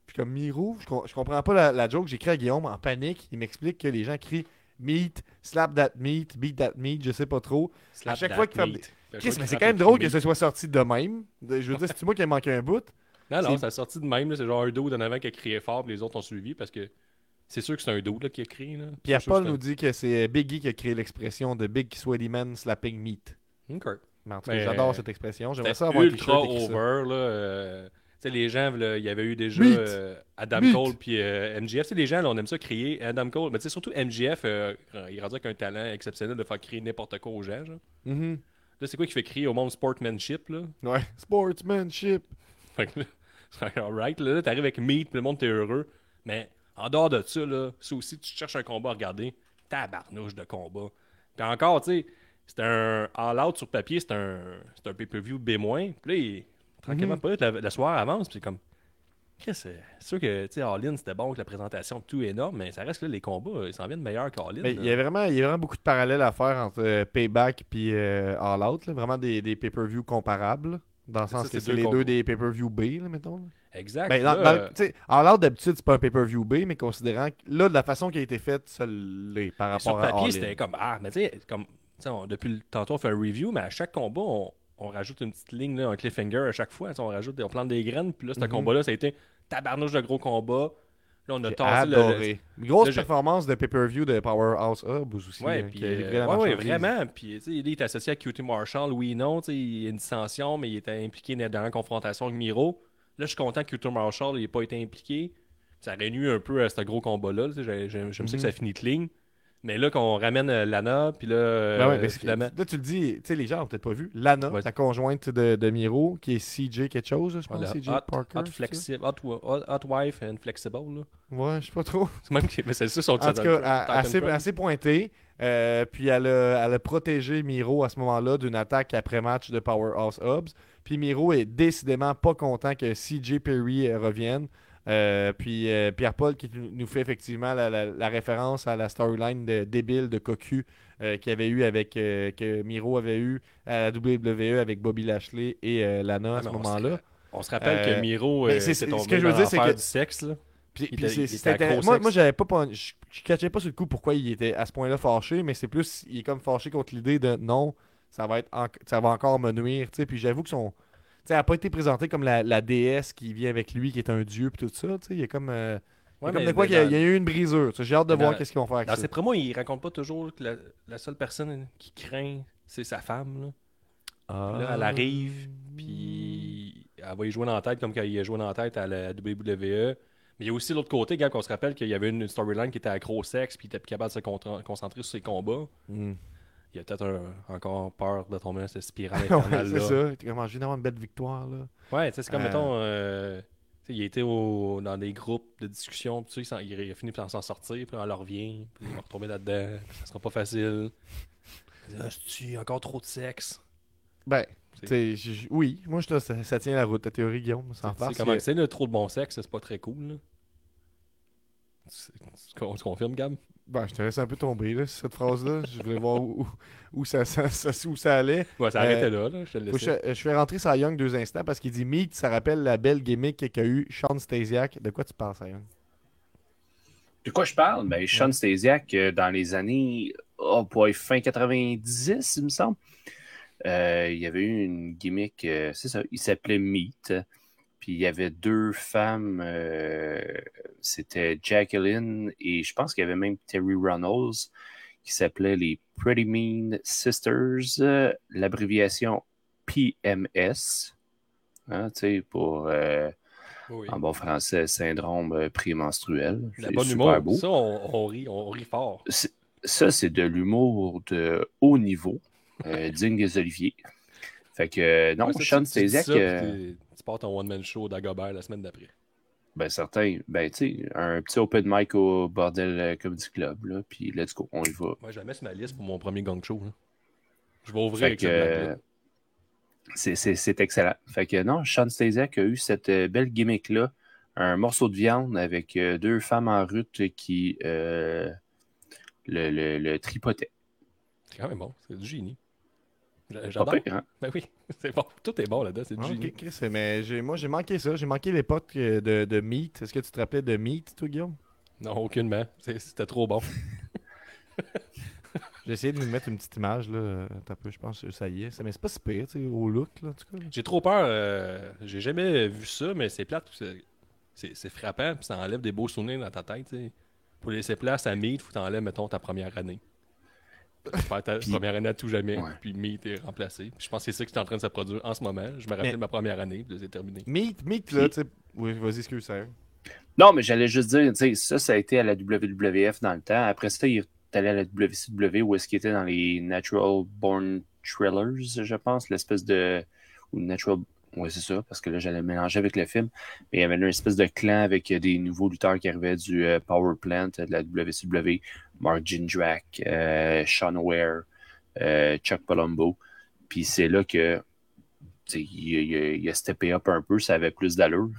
Speaker 1: Puis comme Miro, je, com- je comprends pas la, la joke. J'écris à Guillaume en panique. Il m'explique que les gens crient meat, slap that meat, beat that meat, je sais pas trop.
Speaker 2: Slap
Speaker 1: chaque fois qu'il fait- Chris, mais c'est quand même
Speaker 2: le
Speaker 1: drôle que ce soit sorti de même. Je veux dire, c'est moi qui ai manqué un bout?
Speaker 2: Non, non, ça a sorti de même. C'est genre un dos en avant qui a crié fort, puis les autres ont suivi parce que c'est sûr que c'est un dos là, qui a crié. Là.
Speaker 1: Pierre Paul nous dit que c'est Biggie qui a créé l'expression de Big Sweaty Man slapping meat.
Speaker 2: Ok.
Speaker 1: Mais en tout cas, j'adore
Speaker 2: euh,
Speaker 1: cette expression. J'aimerais ça avoir
Speaker 2: ultra over. Là, tu sais, les gens, là, il y avait eu déjà euh, Adam. Cole puis euh, MGF. Tu sais, les gens, là, on aime ça crier Adam Cole. Mais tu sais, surtout MGF, euh, il rendu avec un talent exceptionnel de faire crier n'importe quoi aux gens. genre.
Speaker 1: Mhm.
Speaker 2: Là, c'est quoi qui fait crier au monde sportsmanship? Là?
Speaker 1: Ouais. Sportsmanship.
Speaker 2: Fait que là, c'est alright, là, t'arrives avec Meat, puis le monde t'es heureux. Mais en dehors de ça, là, ça aussi, tu cherches un combat à regarder, tabarnouche de combat. Puis encore, tu sais, c'est un all-out sur papier, c'est un, un pay-per-view B-. Puis là, il- tranquillement,
Speaker 1: Mhm.
Speaker 2: pas vite, la, soirée avance, puis c'est comme, Chris, c'est sûr que, tu sais, All In, c'était bon que la présentation, tout énorme, mais ça reste que là, les combats, ils s'en viennent meilleurs qu'All In.
Speaker 1: Mais
Speaker 2: là.
Speaker 1: il y a vraiment, il y a vraiment beaucoup de parallèles à faire entre euh, Payback et All Out. là. Vraiment des, des pay-per-view comparables. Dans le
Speaker 2: Ça,
Speaker 1: sens que
Speaker 2: c'est
Speaker 1: les deux des pay-per-view B, là, mettons.
Speaker 2: Exact.
Speaker 1: Ben,
Speaker 2: là,
Speaker 1: dans-
Speaker 2: euh,
Speaker 1: d'habitude, c'est pas un pay-per-view B, mais considérant que là, de la façon qui a été faite, ça l'est par
Speaker 2: sur
Speaker 1: rapport à
Speaker 2: papier, c'était comme, ah, mais tu sais, comme, on- depuis le tantôt, on fait un review, mais à chaque combat, on, on rajoute une petite ligne, là, un cliffhanger à chaque fois. On rajoute, on plante des graines, puis là, ce
Speaker 1: Mhm.
Speaker 2: combat-là, ça a été tabarnouche de gros combat. Là, on a tassé le-
Speaker 1: grosse performance de pay-per-view de Powerhouse Hub aussi.
Speaker 2: Ouais,
Speaker 1: hein,
Speaker 2: euh, ouais, ouais, vraiment. Puis, il est associé à QT Marshall, oui, non. Il y a une dissension, mais il était impliqué dans la confrontation avec Miro. Là, je suis content que QT Marshall n'ait pas été impliqué. Ça nu un peu à ce gros combat-là. tu sais, j'ai- j'ai- J'aime ça que
Speaker 1: Mhm.
Speaker 2: ça finit clean. Mais là, qu'on ramène euh, Lana, puis là, euh,
Speaker 1: Ben ouais, mais c'est-
Speaker 2: finalement.
Speaker 1: là, tu le dis, tu sais, les gens ont peut-être pas vu. Lana,
Speaker 2: Ouais.
Speaker 1: sa conjointe de, de Miro, qui est CJ quelque chose, je pense.
Speaker 2: Voilà,
Speaker 1: CJ
Speaker 2: hot,
Speaker 1: Parker.
Speaker 2: hot, flexible, hot, hot, wife and flexible. Là.
Speaker 1: Ouais, je sais pas trop.
Speaker 2: C'est même mais c'est ça son
Speaker 1: En tout cas,
Speaker 2: title
Speaker 1: assez, assez pointé. Euh, puis elle a, elle a protégé Miro à ce moment-là d'une attaque après-match de Powerhouse Hubs. Puis Miro est décidément pas content que CJ Perry euh, revienne. Euh, puis euh, Pierre-Paul qui nous fait effectivement la, la- la référence à la storyline de- débile de Cocu euh, qu'il avait eu avec euh, que Miro avait eu à la WWE avec Bobby Lashley et Lana à
Speaker 2: Ah,
Speaker 1: ce moment-là.
Speaker 2: On se rappelle que Miro euh,
Speaker 1: c'est- ce que je veux dire, c'est que-
Speaker 2: du sexe. Là.
Speaker 1: Puis,
Speaker 2: Il était- il était
Speaker 1: moi, j'avais pas je, je catchais pas sur le coup pourquoi il était à ce point-là fâché, mais c'est plus il est comme fâché contre l'idée de non, ça va être en- ça va encore me nuire, tu sais. Puis j'avoue que son elle a pas été présenté comme la, la déesse qui vient avec lui, qui est un dieu puis tout ça, il y a comme euh,
Speaker 2: Ouais,
Speaker 1: comme de quoi
Speaker 2: dans-
Speaker 1: qu'il y a, il y a eu une brisure. J'ai hâte de voir
Speaker 2: dans-
Speaker 1: qu'est-ce qu'ils vont faire avec
Speaker 2: Dans
Speaker 1: ça.
Speaker 2: ses promos, il raconte pas toujours que la, la seule personne qui craint, c'est sa femme. Là.
Speaker 1: Ah.
Speaker 2: Là, elle arrive, puis elle va y jouer dans la tête comme quand il a joué dans la tête à la WWE. Mais il y a aussi l'autre côté, quand on se rappelle qu'il y avait une storyline qui était accro au sexe, puis il était plus capable de se concentrer sur ses combats.
Speaker 1: Hmm.
Speaker 2: Il a peut-être un- encore peur de tomber dans cette spirale
Speaker 1: Ouais,
Speaker 2: infernale
Speaker 1: c'est
Speaker 2: là.
Speaker 1: ça. T'es comme, j'ai d'avoir une belle victoire là.
Speaker 2: Ouais, tu sais, c'est comme,
Speaker 1: Euh.
Speaker 2: mettons, euh, tu il était au- dans des groupes de discussion, puis tu sais, il il a fini par s'en sortir, puis on leur revient, puis il va retomber là-dedans, ça sera pas facile. Il dit, Ah, c'est-tu encore trop de sexe?
Speaker 1: Ben,
Speaker 2: C'est-
Speaker 1: tu j- oui, moi je ça, ça tient la route ta théorie Guillaume, sans
Speaker 2: Tu
Speaker 1: que-
Speaker 2: c'est, le trop de bon sexe, c'est pas très cool. Là. Tu, tu- tu confirmes, Gab?
Speaker 1: Ben, je te laisse un peu tomber là, cette phrase-là. je voulais voir où, où- ça, ça- ça- où ça allait.
Speaker 2: Ouais, ça
Speaker 1: Euh,
Speaker 2: arrêtait là, là, je te le laissais.
Speaker 1: je, je fais rentrer Cy Young deux instants parce qu'il dit Meat, ça rappelle la belle gimmick qu'a eu Sean Stasiak. De quoi tu parles, Cy Young?
Speaker 4: De quoi je parle? Ben, Sean Stasiak, euh, dans les années oh boy, fin 90, il me semble, euh, il y avait eu une gimmick, euh, c'est ça, il s'appelait Meat. Puis il y avait deux femmes, euh, c'était Jacqueline et je pense qu'il y avait même Terry Reynolds qui s'appelaient les Pretty Mean Sisters, euh, l'abréviation PMS, hein, tu sais, pour, euh,
Speaker 2: Oui.
Speaker 4: en bon français, syndrome euh, prémenstruel.
Speaker 2: La
Speaker 4: C'est
Speaker 2: bonne
Speaker 4: super
Speaker 2: humour,
Speaker 4: beau.
Speaker 2: ça, on, on rit, on rit fort.
Speaker 4: Ça, c'est de l'humour de haut niveau, digne des Oliviers. Fait que, non,
Speaker 2: Ouais,
Speaker 4: Sean Stasiak,
Speaker 2: ton one-man show d'Agobert la semaine d'après.
Speaker 4: ben certain, ben tu sais, un petit open mic au Bordel euh, Comedy Club, là, puis let's go, on y va.
Speaker 2: Moi, je la mets sur ma liste pour mon premier gang show. là. Je vais ouvrir
Speaker 4: Fait
Speaker 2: avec
Speaker 4: que, euh, c'est- excellent. Fait que non, Sean Stasiak a eu cette euh, belle gimmick-là, un morceau de viande avec deux femmes en rute qui euh, le, le, le tripotaient.
Speaker 2: C'est quand même bon, c'est du génie. J'adore.
Speaker 4: hein?
Speaker 2: Ben oui, c'est bon. Tout est bon là-dedans, c'est du
Speaker 1: Ah,
Speaker 2: génie.
Speaker 1: ok, Chris, mais j'ai- moi j'ai manqué ça. J'ai manqué l'époque euh, de, de Meat. Est-ce que tu te rappelais de Meat, toi, Guillaume?
Speaker 2: Non, aucunement. C'était trop bon.
Speaker 1: J'ai essayé de nous mettre une petite image, là. peu, je pense que ça y est. Mais c'est pas si pire, tu sais, au look, là, en tout cas.
Speaker 2: J'ai trop peur. euh, J'ai jamais vu ça, mais c'est plate. c'est- frappant, puis ça enlève des beaux souvenirs dans ta tête. tu sais. Pour laisser place à Meat, faut t'enlèves, mettons, ta première année. Perds ta
Speaker 4: Puis-
Speaker 2: première année à tout jamais,
Speaker 4: Ouais.
Speaker 2: puis Meat est remplacé. Puis je pense que c'est ça qui est en train de se produire en ce moment. Je me rappelle
Speaker 1: Mais-
Speaker 2: ma première année, puis c'est terminé.
Speaker 1: Meat, Meat, là, tu sais. Oui, vas-y, excuse, sérieux.
Speaker 4: Non, mais j'allais juste dire, tu sais, ça, ça a été à la WWF dans le temps. Après ça, il est allé à la WCW où est-ce qu'il était dans les Natural Born Thrillers, je pense, l'espèce de. Ou Natural. Oui, c'est ça, parce que là, j'allais mélanger avec le film. Mais il y avait une espèce de clan avec des nouveaux lutteurs qui arrivaient du euh, Power Plant euh, de la WCW, Mark Jindrak, euh, Sean Ware, euh, Chuck Palumbo. Puis c'est là que il, il, il a steppé up un peu, ça avait plus d'allure.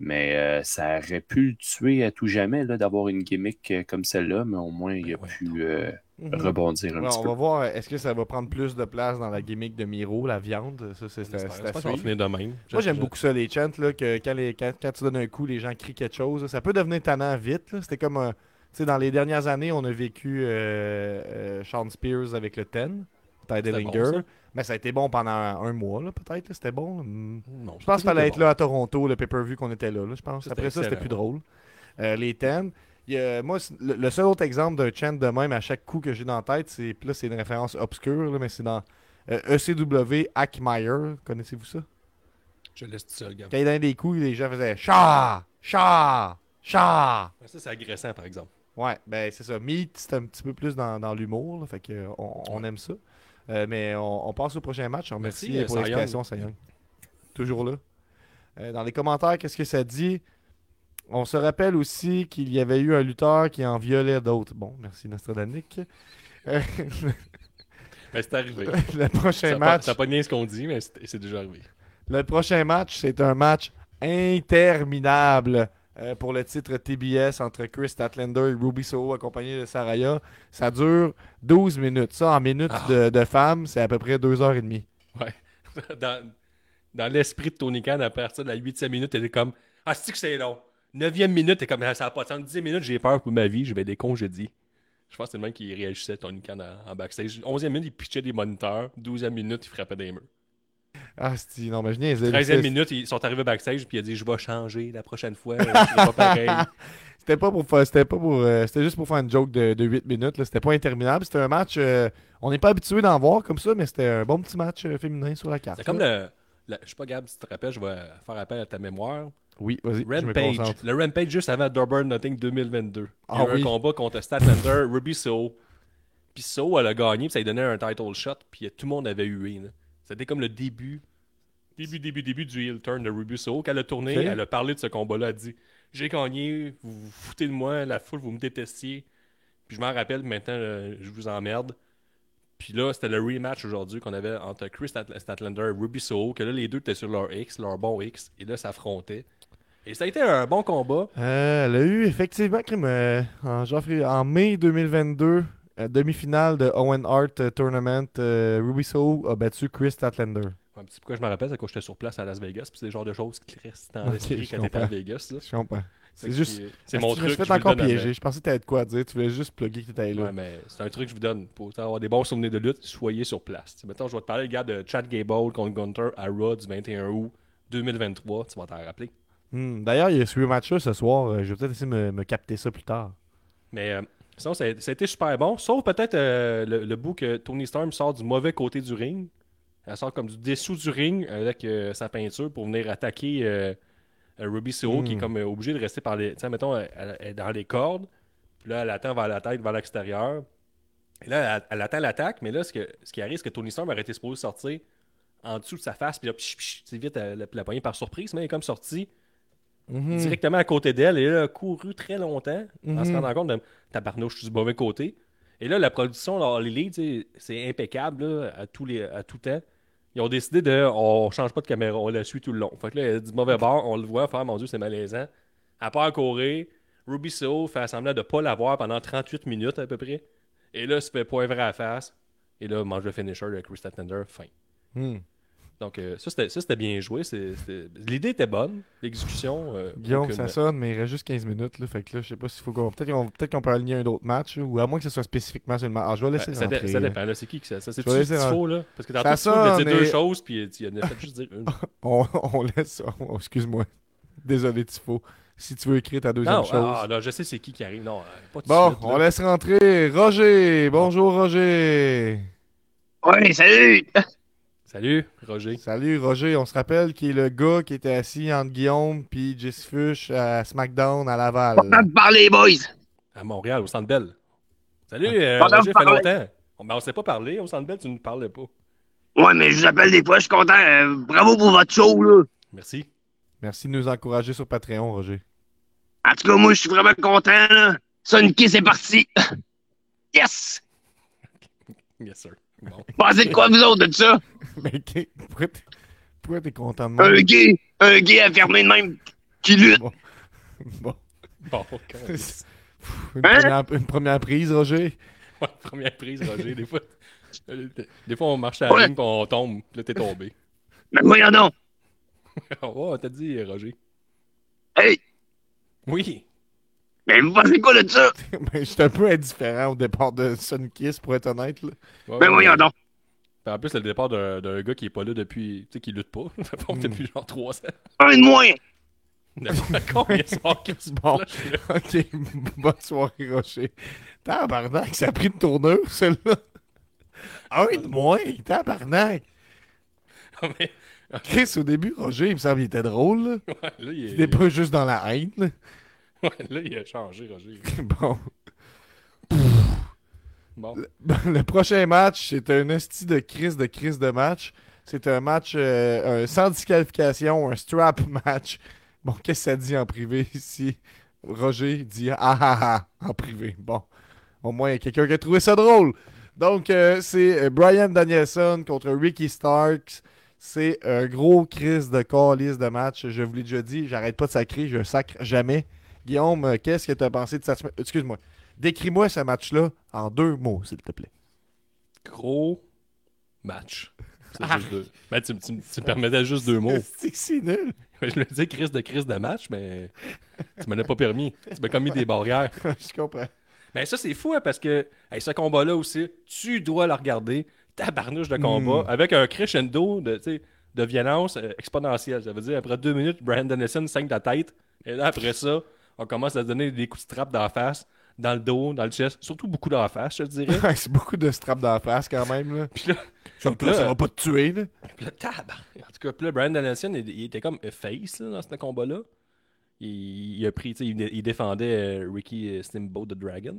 Speaker 4: Mais euh, ça aurait pu le tuer à tout jamais là, d'avoir une gimmick euh, comme celle-là, mais au moins il a
Speaker 2: Ouais.
Speaker 4: pu euh,
Speaker 1: Mhm.
Speaker 4: rebondir un
Speaker 1: Ouais,
Speaker 4: petit
Speaker 1: on
Speaker 4: peu.
Speaker 1: va voir, est-ce que ça va prendre plus de place dans la gimmick de Miro, la viande? Ça, c'est
Speaker 2: finir de même.
Speaker 1: Moi, j'aime beaucoup ça, les chants, là, que quand, les, quand, quand tu donnes un coup, les gens crient quelque chose. là. Ça peut devenir tannant vite. là. C'était comme, un- sais, dans les dernières années, on a vécu euh, euh, Sean Spears avec le Ten, Ty
Speaker 2: C'était bon,
Speaker 1: mais ça a été bon pendant un mois, peut-être. C'était bon. Hmm.
Speaker 2: Non,
Speaker 1: Je pense qu'il fallait être là à Toronto, le pay-per-view qu'on était là, là, je pense. Après ça, c'était plus drôle. Euh, les Ten. a- moi, le, le seul autre exemple d'un chant de même à chaque coup que j'ai dans la tête, c'est là, c'est une référence obscure, là, mais c'est dans euh, ECW Hackmeyer. Connaissez-vous ça?
Speaker 2: Je laisse tout seul, gars.
Speaker 1: Quand il donnait des coups, les gens faisaient chat, chat, chat.
Speaker 2: Ça, c'est agressant, par exemple.
Speaker 1: Ouais, ben c'est ça. Meat, c'est un petit peu plus dans, dans l'humour, fait que euh, on, on aime ça. Euh, mais on, on passe au prochain match.
Speaker 2: Merci,
Speaker 1: Merci pour l'explication, Young. Toujours là. Euh, dans les commentaires, qu'est-ce que ça dit? On se rappelle aussi qu'il y avait eu un lutteur qui en violait d'autres. Bon, merci Nostradanic. Euh,
Speaker 2: Mais c'est arrivé.
Speaker 1: le prochain
Speaker 2: Ça n'a pas,
Speaker 1: match.
Speaker 2: ça pas bien ce qu'on dit, mais c'est déjà arrivé.
Speaker 1: Le prochain match, c'est un match interminable euh, pour le titre TBS entre Chris Statlander et Ruby Soho accompagné de Saraya. Ça dure 12 minutes. Ça, en minutes
Speaker 2: Ah.
Speaker 1: de, de femmes, c'est à peu près 2h30.
Speaker 2: dans dans l'esprit de Tony Khan, à partir de la 8e minute, elle est comme Ah, c'est que c'est long. 9e minute, t'es comme Ah, Ça n'a pas de sens. 10 minutes, j'ai peur pour ma vie, je vais des congédier. Je pense que c'est le même qui réagissait, Tony Khan, en, en backstage. 11e minute, il pitchait des moniteurs. 12e minute, il frappait des murs.
Speaker 1: Ah, c'est non, mais je niaisais.
Speaker 2: 13e
Speaker 1: C'est-
Speaker 2: minute, ils sont arrivés backstage, puis il a dit Je vais changer la prochaine fois. je serai pas pareil.
Speaker 1: C'était pas pour faire- c'était pas pour euh, c'était juste pour faire une joke de, de 8 minutes c'était pas interminable c'était un match euh, on n'est pas habitué d'en voir comme ça mais c'était un bon petit match euh, féminin sur la carte
Speaker 2: C'est comme le. le- je sais pas, Gab, si tu te rappelles, je vais faire appel à ta mémoire.
Speaker 1: oui vas-y
Speaker 2: Rampage. Le Rampage juste avant Double Nothing 2022. Il y
Speaker 1: Ah
Speaker 2: a eu
Speaker 1: oui.
Speaker 2: un combat contre Statlander, Ruby So. Puis So, elle a gagné, puis ça lui donnait un title shot, puis tout le monde avait hué. là. C'était comme le début, début, début, début du heel turn de Ruby So. Quand elle a tourné, elle a parlé de ce combat-là, elle a dit J'ai gagné, vous vous foutez de moi, la foule, vous me détestiez. Puis je m'en rappelle, maintenant, euh, je vous emmerde. Puis là, c'était le rematch aujourd'hui qu'on avait entre Chris Statl- Statlander et Ruby Soho, que là, les deux étaient sur leur X, leur bon X, et là, s'affrontaient. Et ça a été un bon combat.
Speaker 1: Euh, elle a eu effectivement crime, euh, en, janvier- en mai 2022 euh, demi-finale de Owen Hart euh, Tournament euh, Ruby Soho a battu Chris Statlander
Speaker 2: pourquoi je me rappelle, c'est quand j'étais sur place à Las Vegas, puis c'est le genre de choses qui restent dans l'esprit
Speaker 1: je
Speaker 2: quand t'es à. Vegas. là.
Speaker 1: je comprends c'est juste
Speaker 2: C'est mon
Speaker 1: je me
Speaker 2: truc.
Speaker 1: suis fait
Speaker 2: je
Speaker 1: encore piéger je pensais que t'avais de quoi à dire tu voulais juste plugger que t'étais là
Speaker 2: Ouais, mais c'est un truc que je vous donne. Pour avoir des bons souvenirs de lutte, soyez sur place. T'sais, mettons, je vais te parler, le gars, de Chad Gable contre Gunter à Raw du 21 août 2023. Tu vas t'en rappeler.
Speaker 1: Hmm, d'ailleurs il y a ce match là ce soir euh, je vais peut-être essayer de me, me capter ça plus tard
Speaker 2: Mais euh, sinon, ça a, ça a été super bon. Sauf peut-être euh, le, le bout que Tony Storm sort du mauvais côté du ring. Elle sort comme du dessous du ring avec euh, sa peinture pour venir attaquer euh, Ruby Soho, qui est
Speaker 1: Mm.
Speaker 2: comme euh, obligé de rester par les. Tu sais, mettons, elle, elle- elle est dans les cordes. Puis là, elle attend vers la tête, vers l'extérieur. Et là, elle, attend l'attaque. Mais là, ce, que, ce qui arrive, c'est que Tony Storm aurait été supposé sortir en dessous de sa face. Puis là, sais, vite, elle, la poignée par surprise. Mais elle est comme sortie
Speaker 1: Mhm.
Speaker 2: directement à côté d'elle et elle a couru très longtemps en se
Speaker 1: Mhm.
Speaker 2: rendant compte de tabarnouche, je suis du mauvais côté. Et là, la production, là, les leads, tu sais, c'est impeccable là, à, tous les, à tout temps. Ils ont décidé de on change pas de caméra, on la suit tout le long. Fait que là, elle a du mauvais bord, on le voit faire, mon Dieu, c'est malaisant. À part courir, Ruby So fait semblant de pas l'avoir pendant 38 minutes à peu près. Et là, se fait poivrer à la face. Et là, mange le finisher de Chris Tender, fin.
Speaker 1: Hmm.
Speaker 2: Donc, euh, ça, c'était ça, c'était bien joué. L'idée était bonne. L'exécution. euh,
Speaker 1: Guillaume,
Speaker 2: aucune-
Speaker 1: ça sonne, mais il reste juste 15 minutes. Là, fait que là, je sais pas s'il faut qu'on. Peut-être qu'on peut, qu'on peut aligner un autre match, là, ou à moins que ce soit spécifiquement sur le match. Alors, je vais
Speaker 2: Ben,
Speaker 1: laisser
Speaker 2: ça, dé-
Speaker 1: rentrer,
Speaker 2: ça
Speaker 1: là.
Speaker 2: dépend. là, C'est qui qui ça? ça c'est
Speaker 1: laisser
Speaker 2: faux, là? Parce que tantôt,
Speaker 1: Ça
Speaker 2: tu
Speaker 1: sonne,
Speaker 2: dire deux
Speaker 1: mais-
Speaker 2: choses, puis tu en as fait juste dire une.
Speaker 1: On, on laisse ça. Oh, Excuse-moi. Désolé, Tifo. Si tu veux écrire ta deuxième
Speaker 2: Non,
Speaker 1: chose.
Speaker 2: ah, non, je sais c'est qui qui arrive. Non, euh, pas de
Speaker 1: bon,
Speaker 2: suite,
Speaker 1: on
Speaker 2: là.
Speaker 1: laisse rentrer Roger. Bonjour, Roger.
Speaker 6: Ouais, salut!
Speaker 2: Salut, Roger.
Speaker 1: Salut, Roger. On se rappelle qu'il est le gars qui était assis entre Guillaume puis Jesse Fush à SmackDown à Laval.
Speaker 6: Content de parler, boys!
Speaker 2: À Montréal, au Centre Bell. Salut, euh, Roger, fait longtemps. On, on s'est pas parlé au Centre Bell, tu ne parlais pas.
Speaker 6: Ouais, mais je vous appelle des fois, je suis content. euh, bravo pour votre show, là.
Speaker 2: Merci.
Speaker 1: Merci de nous encourager sur Patreon, Roger.
Speaker 6: En tout cas, moi, je suis vraiment content, là. Sonic c'est parti. Yes!
Speaker 2: Yes, sir. Bon.
Speaker 6: Pensez de quoi, vous autres, de ça?
Speaker 1: Mais pourquoi t'es- pourquoi t'es content de moi?
Speaker 6: Un gay, un gay affirmé de même. qui lutte.
Speaker 1: Bon. Bon.
Speaker 2: Bon.
Speaker 1: Une,
Speaker 6: Hein?
Speaker 1: première, une première prise, Roger?
Speaker 2: Ouais, première prise, Roger. Des fois, des fois on marche à la
Speaker 6: Ouais.
Speaker 2: ligne puis on tombe. Puis là, t'es tombé.
Speaker 6: Mais voyons donc.
Speaker 2: oh, t'as dit, Roger.
Speaker 6: Hey,
Speaker 2: Oui.
Speaker 6: Mais vous pensez quoi de ça?
Speaker 1: Ben, J'étais un peu indifférent au départ de Sun Kiss, pour être honnête. là.
Speaker 2: Ouais,
Speaker 6: Ben
Speaker 2: ouais,
Speaker 6: voyons donc.
Speaker 2: En plus, c'est le départ d'un gars qui est pas là depuis. Tu sais, qui lutte pas. Ça fait
Speaker 1: Hmm.
Speaker 2: depuis genre 3 ans.
Speaker 6: Un de moins.
Speaker 1: Bon. Ok, bonne soirée, Roger. Tabarnak, ça a pris une tournure, celle-là. Un de moins, tabarnak.
Speaker 2: Mais,
Speaker 1: Chris, au début, Roger, il me semble qu'il était drôle. Là.
Speaker 2: ouais, là, il,
Speaker 1: Il était pas juste dans la haine. là.
Speaker 2: ouais, là, il a changé, Roger.
Speaker 1: Bon.
Speaker 2: Bon.
Speaker 1: Le prochain match, c'est un esti de crise de crise de match. C'est un match euh, un sans disqualification, un strap match. Bon, qu'est-ce que ça dit en privé ici? Roger dit ah ah ah en privé. Bon, au moins, il y a quelqu'un qui a trouvé ça drôle. Donc, euh, c'est euh, Brian Danielson contre Ricky Starks. C'est un gros crise de calice de match. Je vous l'ai déjà dit, j'arrête pas de sacrer, je sacre jamais. Guillaume, euh, qu'est-ce que tu as pensé de cette semaine? Excuse-moi. Décris-moi ce match-là en deux mots, s'il te plaît.
Speaker 2: Gros match. C'est
Speaker 1: Ah.
Speaker 2: juste deux. Ben, tu, tu- tu me permettais juste deux mots.
Speaker 1: C'est nul.
Speaker 2: Je me disais crise de crise de match, mais tu m'en as pas permis. Tu m'as commis des barrières.
Speaker 1: je comprends.
Speaker 2: Mais ça, c'est fou, hein, parce que hey, ce combat-là aussi, tu dois le regarder. Tabarnouche de combat,
Speaker 1: Mm.
Speaker 2: avec un crescendo de, violence euh, exponentielle. Ça veut dire, après deux minutes, Brian Dennison saigne de la tête. Et là, après ça, on commence à se donner des coups de strap dans la face, dans le dos, dans le chest. Surtout beaucoup dans la face, je te dirais.
Speaker 1: C'est beaucoup de strap dans la face quand même. Là.
Speaker 2: Puis là,
Speaker 1: Comme
Speaker 2: là,
Speaker 1: ça va pas te tuer. Là.
Speaker 2: Puis là, tabar. En tout cas, puis là, Brian Danielson, il, il était comme face là, dans ce combat-là. Il, il a pris, tu sais, il, il défendait euh, Ricky Steamboat the Dragon.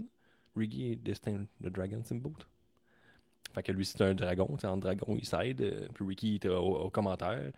Speaker 2: Ricky Destin the Dragon Steamboat. Fait que lui, c'était un dragon, en dragon, il s'aide. euh, Puis Ricky était au, au commentaire.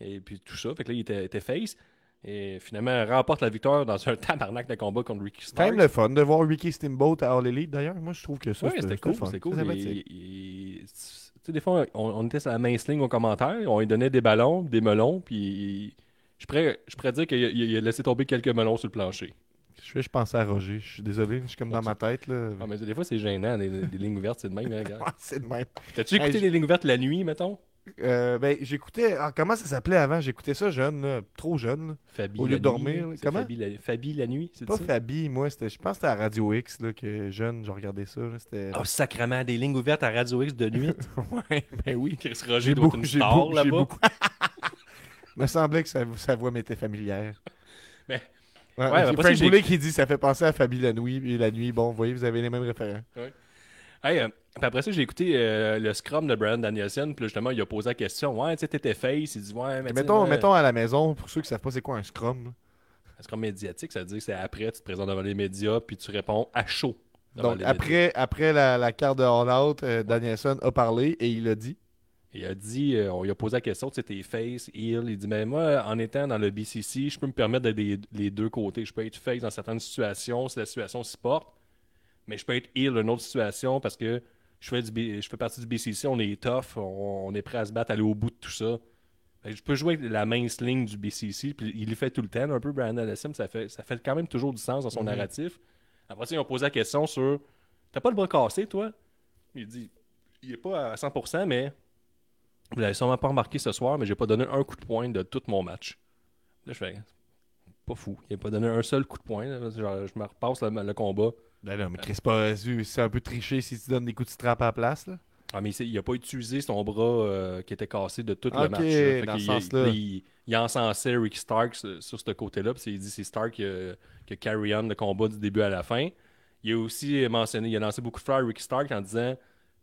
Speaker 2: Et puis tout ça. Fait que là, il était, était face. Et finalement, il remporte la victoire dans un tabarnak de combat contre Ricky
Speaker 1: C'est
Speaker 2: Starks.
Speaker 1: même le fun de voir Ricky Steamboat à All Elite d'ailleurs. Moi, je trouve que ça,
Speaker 2: Ouais, c'était cool, c'était cool. Il- il- tu sais, des fois, on, on était sur la main sling au commentaire, on lui donnait des ballons, des melons, puis je pourrais, je pourrais dire qu'il a, il a laissé tomber quelques melons sur le plancher.
Speaker 1: Je fais, je pensais à Roger. Je suis désolé, je suis comme dans ma tête. Là.
Speaker 2: Ah, mais des fois, c'est gênant, des, des lignes ouvertes, c'est de même. hein.
Speaker 1: Ah, c'est le même.
Speaker 2: T'as-tu écouté
Speaker 1: Hey,
Speaker 2: les lignes ouvertes la nuit, mettons?
Speaker 1: Euh, ben, j'écoutais. ah, comment ça s'appelait avant? J'écoutais ça jeune, là, trop jeune.
Speaker 2: Fabi
Speaker 1: Au lieu
Speaker 2: la
Speaker 1: de dormir,
Speaker 2: nuit,
Speaker 1: comment?
Speaker 2: Fabi la, Fabi la nuit, c'est
Speaker 1: Pas
Speaker 2: ça?
Speaker 1: Fabi, moi. c'était- Je pense que c'était à Radio X là, que jeune, je regardais ça. là, C'était.
Speaker 2: Oh, sacrement, des lignes ouvertes à Radio X de nuit.
Speaker 1: ouais, ben oui.
Speaker 2: Chris Roger doit une
Speaker 1: j'ai
Speaker 2: star
Speaker 1: beaucoup,
Speaker 2: là-bas.
Speaker 1: beaucoup. me semblait que sa, sa voix m'était familière.
Speaker 2: Mais-
Speaker 1: Ouais,
Speaker 2: Ouais, après
Speaker 1: Frank
Speaker 2: j'ai-
Speaker 1: Boulet qui dit ça fait penser à Fabi la nuit. Et la nuit, bon, vous voyez, vous avez les mêmes référents.
Speaker 2: Hey, euh, puis après ça, j'ai écouté euh, le scrum de Brian Danielson, puis là, justement, il a posé la question Ouais, tu sais, t'étais face. Il dit Ouais, mais
Speaker 1: Mettons, mettons à la maison, pour ceux qui savent pas c'est quoi un scrum?
Speaker 2: Un scrum médiatique, ça veut dire que c'est après, tu te présentes devant les médias, puis tu réponds à chaud.
Speaker 1: Donc après, après la, la carte de All Out, euh, Danielson a parlé et il a dit?
Speaker 2: Il a dit, euh, on lui a posé la question, tu sais, t'es face, heel. Il dit, mais moi, en étant dans le BCC, je peux me permettre d'être des- les deux côtés. Je peux être face dans certaines situations, si la situation s'y porte, mais je peux être heel dans une autre situation parce que je fais, du B- je fais partie du BCC, on est tough, on, on est prêt à se battre, aller au bout de tout ça. Fait que je peux jouer avec la mince ligne du BCC, puis il le fait tout le temps, un peu Brian Allison, ça fait, ça fait quand même toujours du sens dans son
Speaker 1: Mhm.
Speaker 2: narratif. Après ça, ils ont posé la question sur T'as pas le bras cassé, toi? Il dit Il est pas à 100%, mais vous l'avez sûrement pas remarqué ce soir, mais j'ai pas donné un coup de poing de tout mon match. Là, je fais Pas fou. Il a pas donné un seul coup de poing. là. Genre, je me repasse le, le combat.
Speaker 1: Ben non, mais Chris, pas, c'est un peu triché si tu donnes des coups de strap à la place. Là.
Speaker 2: Ah, mais il a pas utilisé son bras euh, qui était cassé de tout le match. Fait
Speaker 1: dans ce.
Speaker 2: Il, il encensait Ricky Stark sur, sur ce côté-là. Puis il dit c'est Stark qui a, qui a carry on le combat du début à la fin. Il a aussi mentionné, il a lancé beaucoup de fleurs à Ricky Stark en disant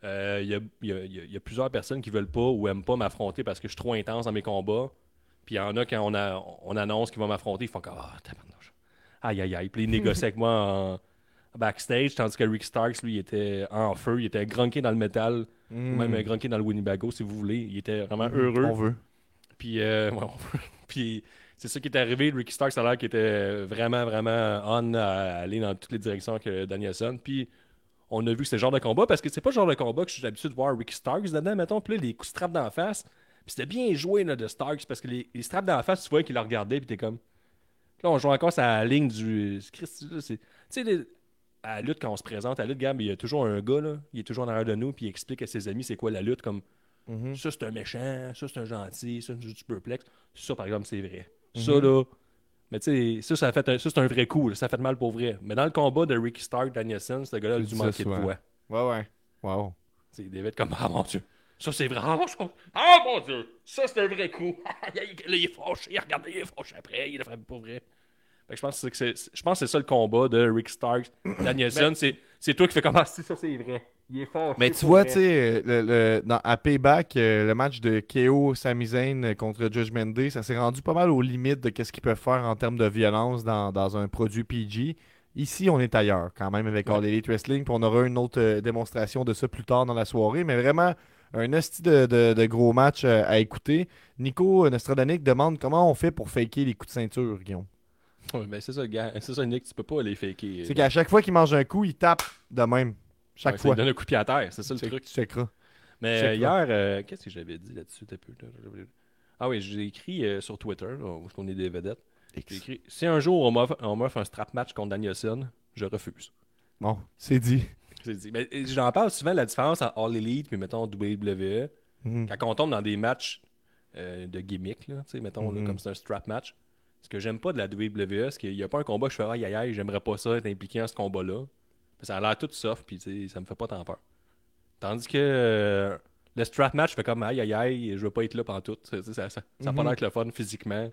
Speaker 2: euh, il, y a, il y plusieurs personnes qui veulent pas ou aiment pas m'affronter parce que je suis trop intense dans mes combats. Puis il y en a quand on, a, on annonce qu'ils vont m'affronter, ils font comme Ah, tabarnouche. Aïe, aïe, aïe. Puis ils négocient avec moi en backstage, tandis que Ricky Starks, lui, il était en feu, il était grunqué dans le métal, ou même euh, grunqué dans le Winnebago, si vous voulez. Il était vraiment heureux.
Speaker 1: On veut.
Speaker 2: Puis, euh, ouais, on- puis c'est ça qui est arrivé. Ricky Starks, a l'air qu'il était vraiment, vraiment on à aller dans toutes les directions que Danielson. Puis on a vu que c'est le genre de combat parce que c'est pas le genre de combat que je suis habitué de voir Ricky Starks dedans, mettons. Puis là, les coups de strap dans la face. Puis c'était bien joué là, de Starks parce que les, les straps dans la face, tu vois qu'il la regardait. Puis t'es comme, Là, on joue encore la ligne du. Tu sais, les- à la lutte, quand on se présente à la lutte, Gab, il y a toujours un gars, là, il est toujours en arrière de nous, puis il explique à ses amis c'est quoi la lutte. Comme
Speaker 1: Mhm.
Speaker 2: ça, c'est un méchant, ça, c'est un gentil, ça, c'est du superplex. Ça, par exemple, c'est vrai.
Speaker 1: Mhm.
Speaker 2: Ça, là. Mais tu sais, ça, ça, a fait un- ça, c'est un vrai coup. là. Ça a fait mal pour vrai. Mais dans le combat de Ricky Stark, Danielson, ce gars-là a dû manquer de voix.
Speaker 1: Ouais, ouais. Wow.
Speaker 2: Sais, David, comme, ah mon Dieu, ça c'est vrai. Ah, je- ah, mon Dieu, ça c'est un vrai coup. là, il est fâché, regardez, il est fâché après, il a frappé pour vrai. Fait que je pense que c'est je pense que c'est ça le combat de Rick Stark, Danielson. c'est c'est toi qui fais comme, ah, si, ça c'est vrai. Il est fâché.
Speaker 1: Mais tu vois, tu sais, le, le- à Payback, euh, le match de KO Sami Zayn contre Judgment Day, ça s'est rendu pas mal aux limites de ce qu'ils peuvent faire en termes de violence dans, dans un produit PG. Ici, on est ailleurs, quand même, avec All Elite Wrestling. Puis on aura une autre euh, démonstration de ça plus tard dans la soirée. Mais vraiment, un esti de, de- de gros match euh, à écouter. Nico Nostradanic demande comment on fait pour faker les coups de ceinture, Guillaume.
Speaker 2: Ouais, ben c'est ça, gars. C'est ça, Nick, tu peux pas les faker.
Speaker 1: C'est qu'à chaque fois qu'il mange un coup, il tape de même. Chaque
Speaker 2: Ouais,
Speaker 1: fois.
Speaker 2: lui donne un coup de pied à terre, c'est ça le truc.
Speaker 1: tu checkeras.
Speaker 2: Mais euh, hier, euh, qu'est-ce que j'avais dit là-dessus? Ah oui, j'ai écrit euh, sur Twitter, là, où on est des vedettes. J'ai écrit Si un jour on m'offre un strap match contre Danielson, je refuse.
Speaker 1: Bon, c'est dit.
Speaker 2: J'ai dit. Mais euh, j'en parle souvent la différence entre All Elite puis mettons WWE.
Speaker 1: Mhm.
Speaker 2: Quand on tombe dans des matchs euh, de gimmick, là, tu sais, mettons, là,
Speaker 1: Mhm.
Speaker 2: comme c'est un strap match. Ce que j'aime pas de la WWE, c'est qu'il n'y a pas un combat que je fais aïe aïe aïe, j'aimerais pas ça être impliqué dans ce combat-là. Ça a l'air tout soft, puis ça me fait pas tant peur. Tandis que euh, le strap match, je fais comme aïe aïe aïe, je veux pas être là pendant tout. Ça, ça, ça, ça a pas
Speaker 1: Mhm.
Speaker 2: l'air que le fun physiquement.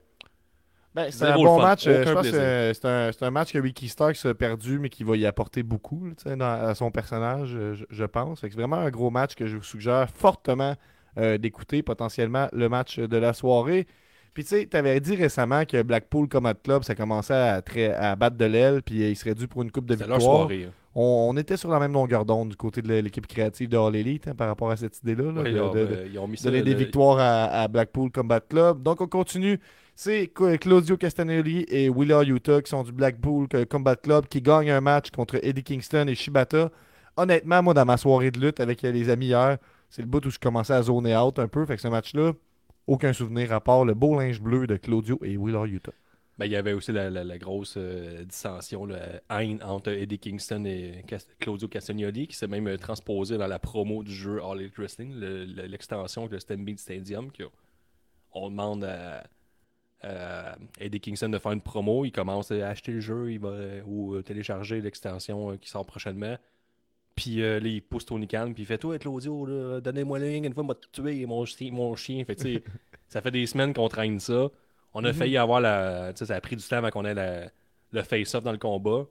Speaker 1: Ben, c'est un bon match. euh,
Speaker 2: Aucun
Speaker 1: Je pense que
Speaker 2: plaisir.
Speaker 1: c'est- un, c'est un match que Ricky Starks a perdu, mais qui va y apporter beaucoup là, dans- à son personnage, euh, je, je pense. C'est vraiment un gros match que je vous suggère fortement euh, d'écouter, potentiellement le match de la soirée. Puis tu sais, tu avais dit récemment que Blackpool Combat Club, ça commençait à, à battre de l'aile, puis euh, il serait dû pour une coupe de
Speaker 2: C'est leur
Speaker 1: victoire.
Speaker 2: soirée. hein.
Speaker 1: On, on était sur la même longueur d'onde du côté de l'équipe créative de All Elite hein, par rapport à cette idée-là. là,
Speaker 2: Ouais,
Speaker 1: de-
Speaker 2: alors,
Speaker 1: de- de-
Speaker 2: euh, ils ont mis ça.
Speaker 1: donner des
Speaker 2: le-
Speaker 1: victoires à, à Blackpool Combat Club. Donc on continue. C'est Cla- Claudio Castagnoli et Willa Utah qui sont du Blackpool euh, Combat Club qui gagnent un match contre Eddie Kingston et Shibata. Honnêtement, moi, dans ma soirée de lutte avec euh, les amis hier, c'est le bout où je commençais à zoner out un peu. Fait que ce match-là, aucun souvenir à part le beau linge bleu de Claudio et Willa Utah.
Speaker 2: Ben, il y avait aussi la, la- grosse euh, dissension, la haine entre Eddie Kingston et Claudio Castagnoli, qui s'est même euh, transposé dans la promo du jeu All Elite Wrestling, le- le- l'extension de Stampede Stadium. que on demande à, Eddie Kingston de faire une promo, il commence à acheter le jeu il va, euh, ou télécharger l'extension qui sort prochainement. Puis euh, là, il pousse Tony Khan, puis il fait Toi, Claudio, donnez-moi la ligne, une fois, m'a tué mon, chi- mon chien. Fait, ça fait des semaines qu'on traîne ça. On a failli avoir la. Ça a pris du temps avant qu'on ait la- le face-off dans le combat.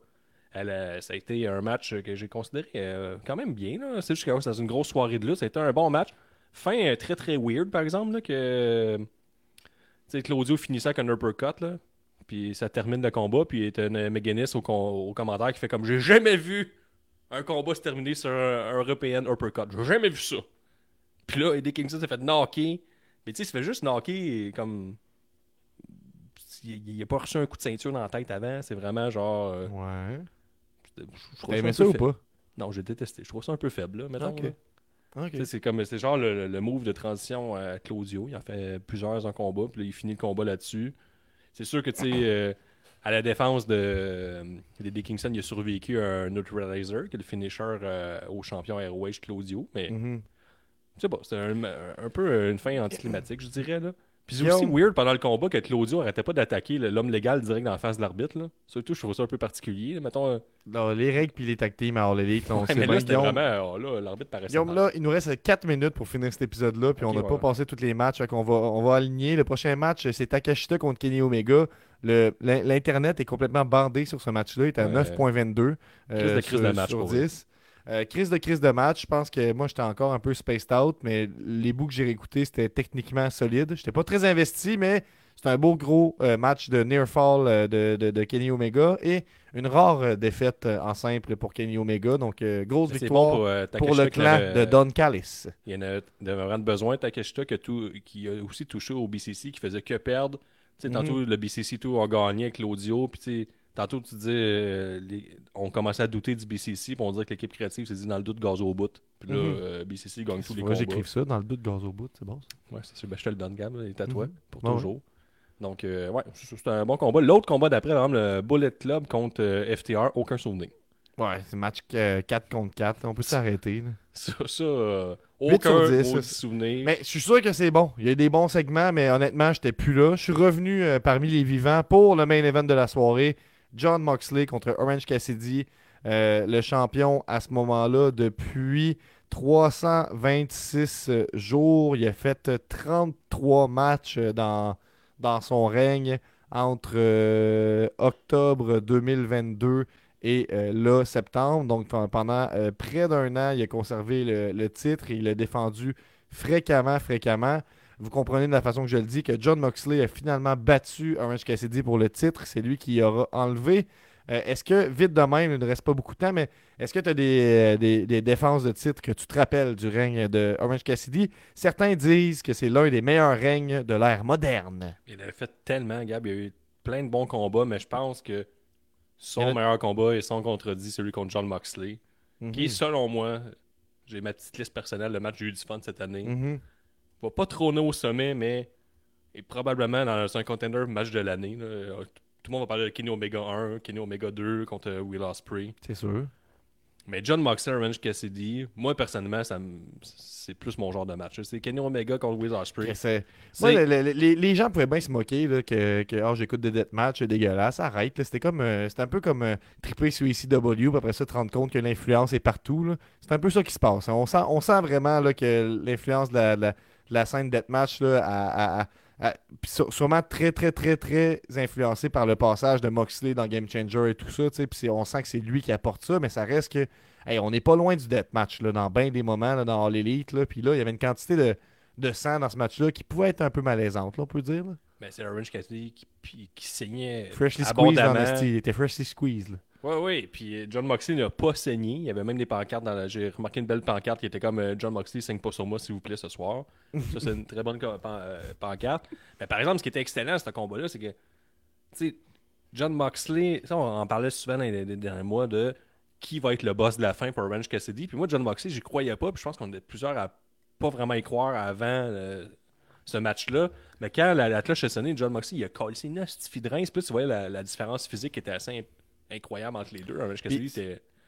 Speaker 2: Elle a- ça a été un match que j'ai considéré euh, quand même bien. C'est juste que c'est une grosse soirée de lutte. Ça a été un bon match. Fin euh, très très weird, par exemple, là, que Claudio finissait avec un uppercut. Là, puis ça termine le combat. Puis il y a une McGuinness au, au commentaire qui fait comme J'ai jamais vu un combat se terminer sur un, un European uppercut. J'ai jamais vu ça. Puis là, Eddie Kingston s'est fait knocker. Mais tu sais, il se fait juste knocker comme. Il n'a pas reçu un coup de ceinture dans la tête avant. C'est vraiment genre. euh,
Speaker 1: Ouais.
Speaker 2: je-
Speaker 1: T'as aimé ça ou pas?
Speaker 2: Non, j'ai détesté. Je trouve ça un peu faible, là, sais, C'est comme c'est genre le, le move de transition à Claudio. Il en fait plusieurs en combat, puis là, il finit le combat là-dessus. C'est sûr que tu sais, euh, à la défense de euh, d'Eddie Kingston, il a survécu un neutralizer, qui est le finisher euh, au champion ROH Claudio. Mais
Speaker 1: Mhm.
Speaker 2: je sais pas, c'est un, un peu une fin anticlimatique, je dirais. Là. Puis c'est aussi weird pendant le combat que Claudio arrêtait pas d'attaquer l'homme légal direct dans la face de l'arbitre. Surtout, je trouve ça un peu particulier. là. Mettons, euh,
Speaker 1: les règles puis les tag teams à All Elite, là, on
Speaker 2: ouais,
Speaker 1: sait
Speaker 2: mais
Speaker 1: bien,
Speaker 2: là, c'était
Speaker 1: Guillaume.
Speaker 2: vraiment. là, l'arbitre paraissait.
Speaker 1: Guillaume, là, il nous reste 4 minutes pour finir cet épisode-là, puis on n'a
Speaker 2: ouais,
Speaker 1: pas passé tous les matchs. Fait on va, on va aligner. Le prochain match, c'est Takashita contre Kenny Omega. L'Internet est complètement bandé sur ce match-là. Il est à
Speaker 2: Ouais.
Speaker 1: 9.22
Speaker 2: Crise de
Speaker 1: euh,
Speaker 2: crise
Speaker 1: sur,
Speaker 2: de match,
Speaker 1: sur
Speaker 2: pour vrai.
Speaker 1: 10. Euh, crise de crise de match. Je pense que moi, j'étais encore un peu spaced out, mais les bouts que j'ai réécoutés, c'était techniquement solide. J'étais pas très investi, mais c'est un beau gros euh, match de near fall euh, de, de- de Kenny Omega et une rare défaite en simple pour Kenny Omega. Donc, grosse victoire
Speaker 2: bon pour,
Speaker 1: le clan de Don Callis.
Speaker 2: Il y en a de vraiment besoin, Takeshita, qui a, tout- qui a aussi touché au BCC, qui faisait que perdre.
Speaker 1: Mhm.
Speaker 2: Tantôt, le BCC tout a gagné avec Claudio. Puis, tantôt, tu dis, euh, les- on commençait à douter du BCC. Puis, on dirait que l'équipe créative s'est dit dans le doute gaz au bout. Puis là,
Speaker 1: Mhm.
Speaker 2: euh, BCC gagne tous les
Speaker 1: Moi,
Speaker 2: combats.
Speaker 1: j'écrive ça dans le doute gaz au bout, c'est bon ça.
Speaker 2: Ouais, c'est sûr. Ben, je te le donne, Gab. Il est à toi,
Speaker 1: Mhm.
Speaker 2: pour
Speaker 1: Ouais,
Speaker 2: toujours. Donc, euh, ouais, c'est un bon combat. L'autre combat d'après, le Bullet Club contre euh, FTR, aucun souvenir.
Speaker 1: Ouais, c'est match euh, 4 contre 4. On peut s'arrêter.
Speaker 2: Ça, ça euh, aucun
Speaker 1: dix,
Speaker 2: maudit
Speaker 1: ça.
Speaker 2: souvenir.
Speaker 1: Mais je suis sûr que c'est bon. Il y a eu des bons segments, mais honnêtement, j'étais plus là. Je suis revenu euh, parmi les vivants pour le main event de la soirée. John Moxley contre Orange Cassidy, euh, le champion à ce moment-là depuis 326 euh, jours. Il a fait euh, 33 matchs euh, dans, dans son règne entre euh, octobre 2022 et euh, là, septembre. Donc pen- pendant euh, près d'un an, il a conservé le, titre et il l'a défendu fréquemment, fréquemment. Vous comprenez de la façon que je le dis que John Moxley a finalement battu Orange Cassidy pour le titre. C'est lui qui aura enlevé. Euh, est-ce que, vite de même, il ne reste pas beaucoup de temps, mais est-ce que tu as des, euh, des- des défenses de titre que tu te rappelles du règne de Orange Cassidy? Certains disent que c'est l'un des meilleurs règnes de l'ère moderne.
Speaker 2: Il avait fait tellement, Gab. Il y a eu plein de bons combats, mais je pense que son meilleur combat est son contredit, celui contre John Moxley. Qui,
Speaker 1: Mhm.
Speaker 2: selon moi, j'ai ma petite liste personnelle, le match j'ai eu du fun cette année.
Speaker 1: Mhm.
Speaker 2: Va pas trôner au sommet, mais est probablement dans un contender match de l'année. Tout le monde va parler de Kenny Omega 1, Kenny Omega 2 contre euh, Will Ospreay.
Speaker 1: C'est sûr.
Speaker 2: Mais John Moxley, Orange Cassidy, moi personnellement, ça c'est plus mon genre de match. C'est Kenny Omega contre Will Ospreay.
Speaker 1: Moi, le- le- les, les gens pouvaient bien se moquer là, que, que Ah, j'écoute des deathmatchs, c'est dégueulasse. Arrête. là. C'était comme euh, c'était un peu comme euh, triper sur ECW, puis après ça, te rendre compte que l'influence est partout. là. C'est un peu ça qui se passe. hein. On sent, on sent vraiment là, que l'influence de la, de la- de la scène deathmatch là, a- sû- sûrement très, très, très, très influencée par le passage de Moxley dans Game Changer et tout ça. Puis on sent que c'est lui qui apporte ça, mais ça reste que. hey, on n'est pas loin du deathmatch là, dans bien des moments là, dans All Elite. Là, puis là, il y avait une quantité de de sang dans ce match-là qui pouvait être un peu malaisante, là, on peut dire. là.
Speaker 2: Ben, c'est Orange Cassidy qui, qui saignait
Speaker 1: Freshly squeezed. Il était freshly squeezed. là.
Speaker 2: Oui, oui. Puis euh, John Moxley n'a pas saigné. Il y avait même des pancartes dans la. J'ai remarqué une belle pancarte qui était comme euh, John Moxley saigne pas sur moi, s'il vous plaît, ce soir. ça, c'est une très bonne euh, pancarte. Mais par exemple, ce qui était excellent à ce combat-là, c'est que, tu John Moxley, ça, on en parlait souvent dans les, derniers mois de qui va être le boss de la fin pour Orange Cassidy. Puis moi, John Moxley, j'y croyais pas. Puis je pense qu'on était plusieurs à pas vraiment y croire avant ce match-là. Mais quand la, cloche a sonné, John Moxley, il a collé ses nasty de. Puis tu voyais la, différence physique qui était assez incroyable entre les deux. Orange Cassidy.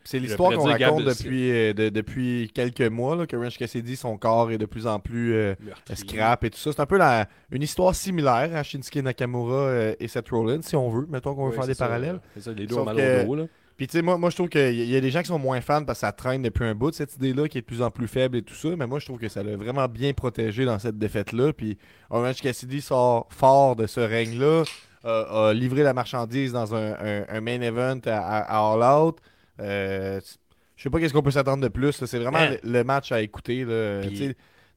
Speaker 1: C'est
Speaker 2: Je
Speaker 1: l'histoire qu'on raconte depuis, euh, de- depuis quelques mois, là, que Orange Cassidy, son corps est de plus en plus euh, scrap et tout ça. C'est un peu la, une histoire similaire à Shinsuke Nakamura euh, et Seth Rollins, si on veut. Mettons qu'on veut
Speaker 2: Oui,
Speaker 1: faire
Speaker 2: c'est
Speaker 1: des
Speaker 2: ça.
Speaker 1: parallèles.
Speaker 2: C'est ça, les deux mal
Speaker 1: que-
Speaker 2: au dos. Là.
Speaker 1: Puis tu sais, moi, moi je trouve qu'il y, y a des gens qui sont moins fans parce que ça traîne depuis un bout, cette idée-là, qui est de plus en plus faible et tout ça. Mais moi, je trouve que ça l'a vraiment bien protégé dans cette défaite-là. Puis Orange Cassidy sort fort de ce règne-là, a- a livré la marchandise dans un, un- un main event à, All Out. Euh, je sais pas qu'est-ce qu'on peut s'attendre de plus. C'est vraiment
Speaker 2: Man.
Speaker 1: le, le match à écouter. là.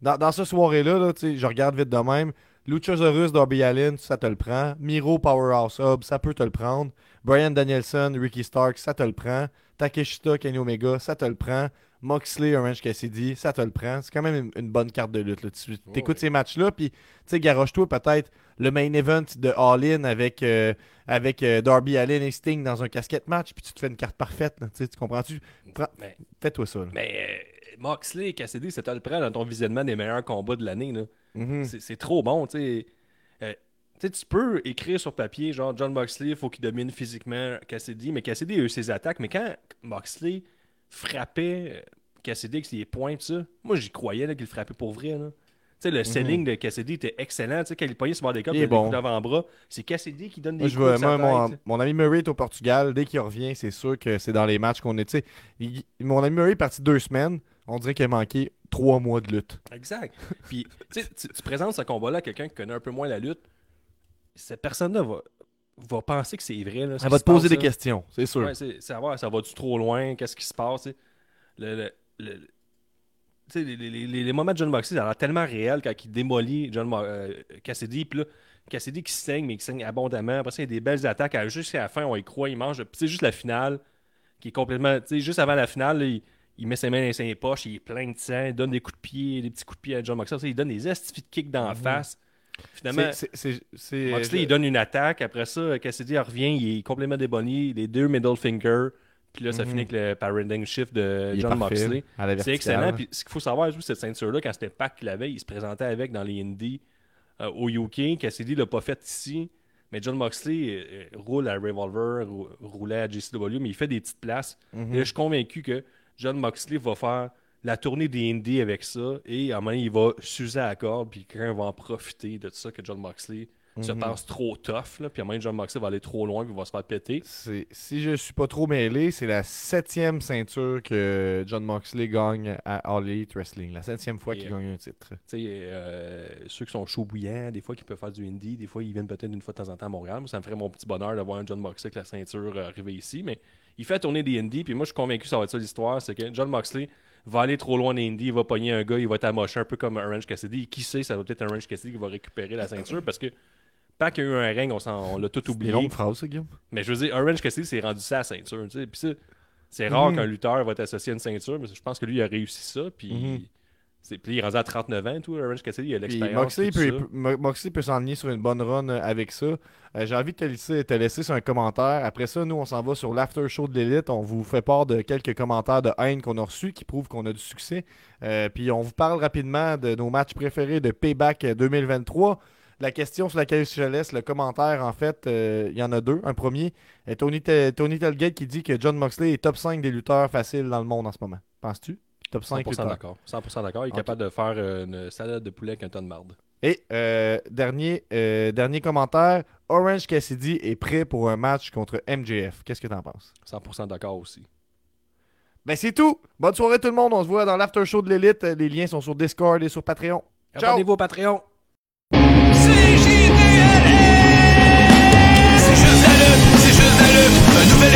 Speaker 1: Dans, dans cette soirée-là, là, je regarde vite de même. Luchasaurus, Darby Allin, ça te le prend. Miro, Powerhouse Hub, ça peut te le prendre. Brian Danielson, Ricky Stark, ça te le prend. Takeshita, Kenny Omega, ça te le prend. Moxley, Orange Cassidy, ça te le prend. C'est quand même une, bonne carte de lutte. là. Tu écoutes
Speaker 2: ouais.
Speaker 1: ces matchs-là, puis tu sais, garoche-toi peut-être le main event de avec, euh, avec euh, Darby Allin et Sting dans un casquette match, puis tu te fais une carte parfaite. là. Tu comprends-tu? Fais-toi ça. là.
Speaker 2: mais euh, Moxley et Cassidy, c'est le prend dans ton visionnement des meilleurs combats de l'année.
Speaker 1: Mhm.
Speaker 2: C'est trop bon, tu sais. Euh, tu sais, tu peux écrire sur papier, genre John Moxley, il faut qu'il domine physiquement Cassidy, mais Cassidy a eu ses attaques. Mais quand Moxley frappait euh, Cassidy avec ses points, tout ça, moi j'y croyais qu'il frappait pour vrai. là. Tu sais, le selling de Cassidy était excellent. Tu sais, quand il pognait sur le des
Speaker 1: Mhm. Il
Speaker 2: coups
Speaker 1: bon.
Speaker 2: d'avant-bras, c'est Cassidy qui donne des
Speaker 1: Moi,
Speaker 2: coups
Speaker 1: mon, ami Murray est au Portugal. Dès qu'il revient, c'est sûr que c'est dans les matchs qu'on est. tu sais, il- mon ami Murray est parti deux semaines. On dirait qu'il a manqué trois mois de lutte.
Speaker 2: Exact. Puis, tu- tu présentes ce combat-là à quelqu'un qui connaît un peu moins la lutte, cette personne-là va, va penser que c'est vrai. Là, ce
Speaker 1: Elle va te poser
Speaker 2: passe,
Speaker 1: des
Speaker 2: là.
Speaker 1: questions, c'est sûr.
Speaker 2: Ouais, c'est savoir, ça va-tu trop loin, qu'est-ce qui se passe, le, le, les, les- les- les moments de John Moxley, ça a l'air tellement réel quand il démolit John euh, Cassidy, puis là, Cassidy qui saigne, mais qui saigne abondamment. Après ça, il y a des belles attaques. Jusqu'à la fin, on y croit, il mange. Puis c'est juste la finale qui est complètement. Juste avant la finale, là, il, il met ses mains dans ses poches, il est plein de sang, il donne des coups de pied, des petits coups de pied à John Moxley. Il donne des estifs de kick dans la face. Finalement.
Speaker 1: C'est- c'est- c'est- c'est-
Speaker 2: Moxley,
Speaker 1: je-
Speaker 2: il donne une attaque. Après ça, Cassidy revient, il est complètement débonné. Les deux middle fingers. Puis là, ça
Speaker 1: Mhm.
Speaker 2: finit avec le paradigm shift de
Speaker 1: il
Speaker 2: John Moxley. C'est excellent. Puis ce qu'il faut savoir, juste cette ceinture-là, quand c'était Pac qui l'avait, il se présentait avec dans les Indies euh, au UK. Cassidy l'a pas fait ici. Mais John Moxley euh, euh, roule à Revolver, rou- roulait à JCW, mais il fait des petites places.
Speaker 1: Mhm.
Speaker 2: Et là, je suis convaincu que John Moxley va faire la tournée des Indies avec ça. Et à un moment donné, il va s'user à la corde. Puis quelqu'un va en profiter de ça que John Moxley se
Speaker 1: Mhm.
Speaker 2: pense trop tough. Là, puis à un moment donné, John Moxley va aller trop loin. Puis il va se faire péter.
Speaker 1: C'est- Si je suis pas trop mêlé, c'est la septième ceinture que John Moxley gagne à All Elite Wrestling. La septième fois qu'il
Speaker 2: euh,
Speaker 1: gagne un titre.
Speaker 2: Tu sais, euh, ceux qui sont chauds bouillants, des fois qui peuvent faire du indie, des fois ils viennent peut-être une fois de temps en temps à Montréal. Moi, ça me ferait mon petit bonheur d'avoir un John Moxley avec la ceinture euh, arriver ici. Mais il fait tourner des indies, puis moi je suis convaincu que ça va être ça l'histoire. C'est que John Moxley va aller trop loin indies, il va pogner un gars, il va être amoché un peu comme Orange Cassidy. Et qui sait, ça va peut-être un Orange Cassidy qui va récupérer la ceinture parce que. Pas qu'il y a eu un règne, on, s'en- on l'a tout
Speaker 1: C'est une
Speaker 2: oublié.
Speaker 1: longue phrase, ça, Guillaume.
Speaker 2: Mais je veux dire, Orange Cassidy s'est rendu ça à la ceinture. Puis c'est rare
Speaker 1: Mhm.
Speaker 2: qu'un lutteur va être associé à une ceinture, mais je pense que lui il a réussi ça. Puis,
Speaker 1: Mhm.
Speaker 2: Puis il est rendu à 39 ans, tout. Orange Cassidy, il a l'expérience.
Speaker 1: Moxley peut, Moxley peut s'enligner sur une bonne run euh, avec ça. Euh, J'ai envie de te laisser, te laisser sur un commentaire. Après ça, nous, on s'en va sur l'after show de l'élite. On vous fait part de quelques commentaires de haine qu'on a reçus qui prouvent qu'on a du succès. Euh, puis on vous parle rapidement de nos matchs préférés de Payback euh, 2023. La question sur laquelle je laisse le commentaire, en fait, euh, il y en a deux. Un premier, Tony, Tony Telgate qui dit que John Moxley est top 5 des lutteurs faciles dans le monde en ce moment. Penses-tu? Top 5
Speaker 2: 100%
Speaker 1: lutteurs.
Speaker 2: d'accord. 100% d'accord. Il est capable de faire euh, une salade de poulet avec un ton de marde.
Speaker 1: Et euh, dernier, euh, dernier commentaire, Orange Cassidy est prêt pour un match contre MJF. Qu'est-ce que t'en penses?
Speaker 2: 100% d'accord aussi.
Speaker 1: Ben c'est tout! Bonne soirée tout le monde, on se voit dans l'after show de l'élite. Les liens sont sur Discord et sur Patreon. Ciao!
Speaker 2: Abonnez-vous au Patreon.
Speaker 7: C'est juste la lutte, c'est juste la lutte. Un nouvel épisode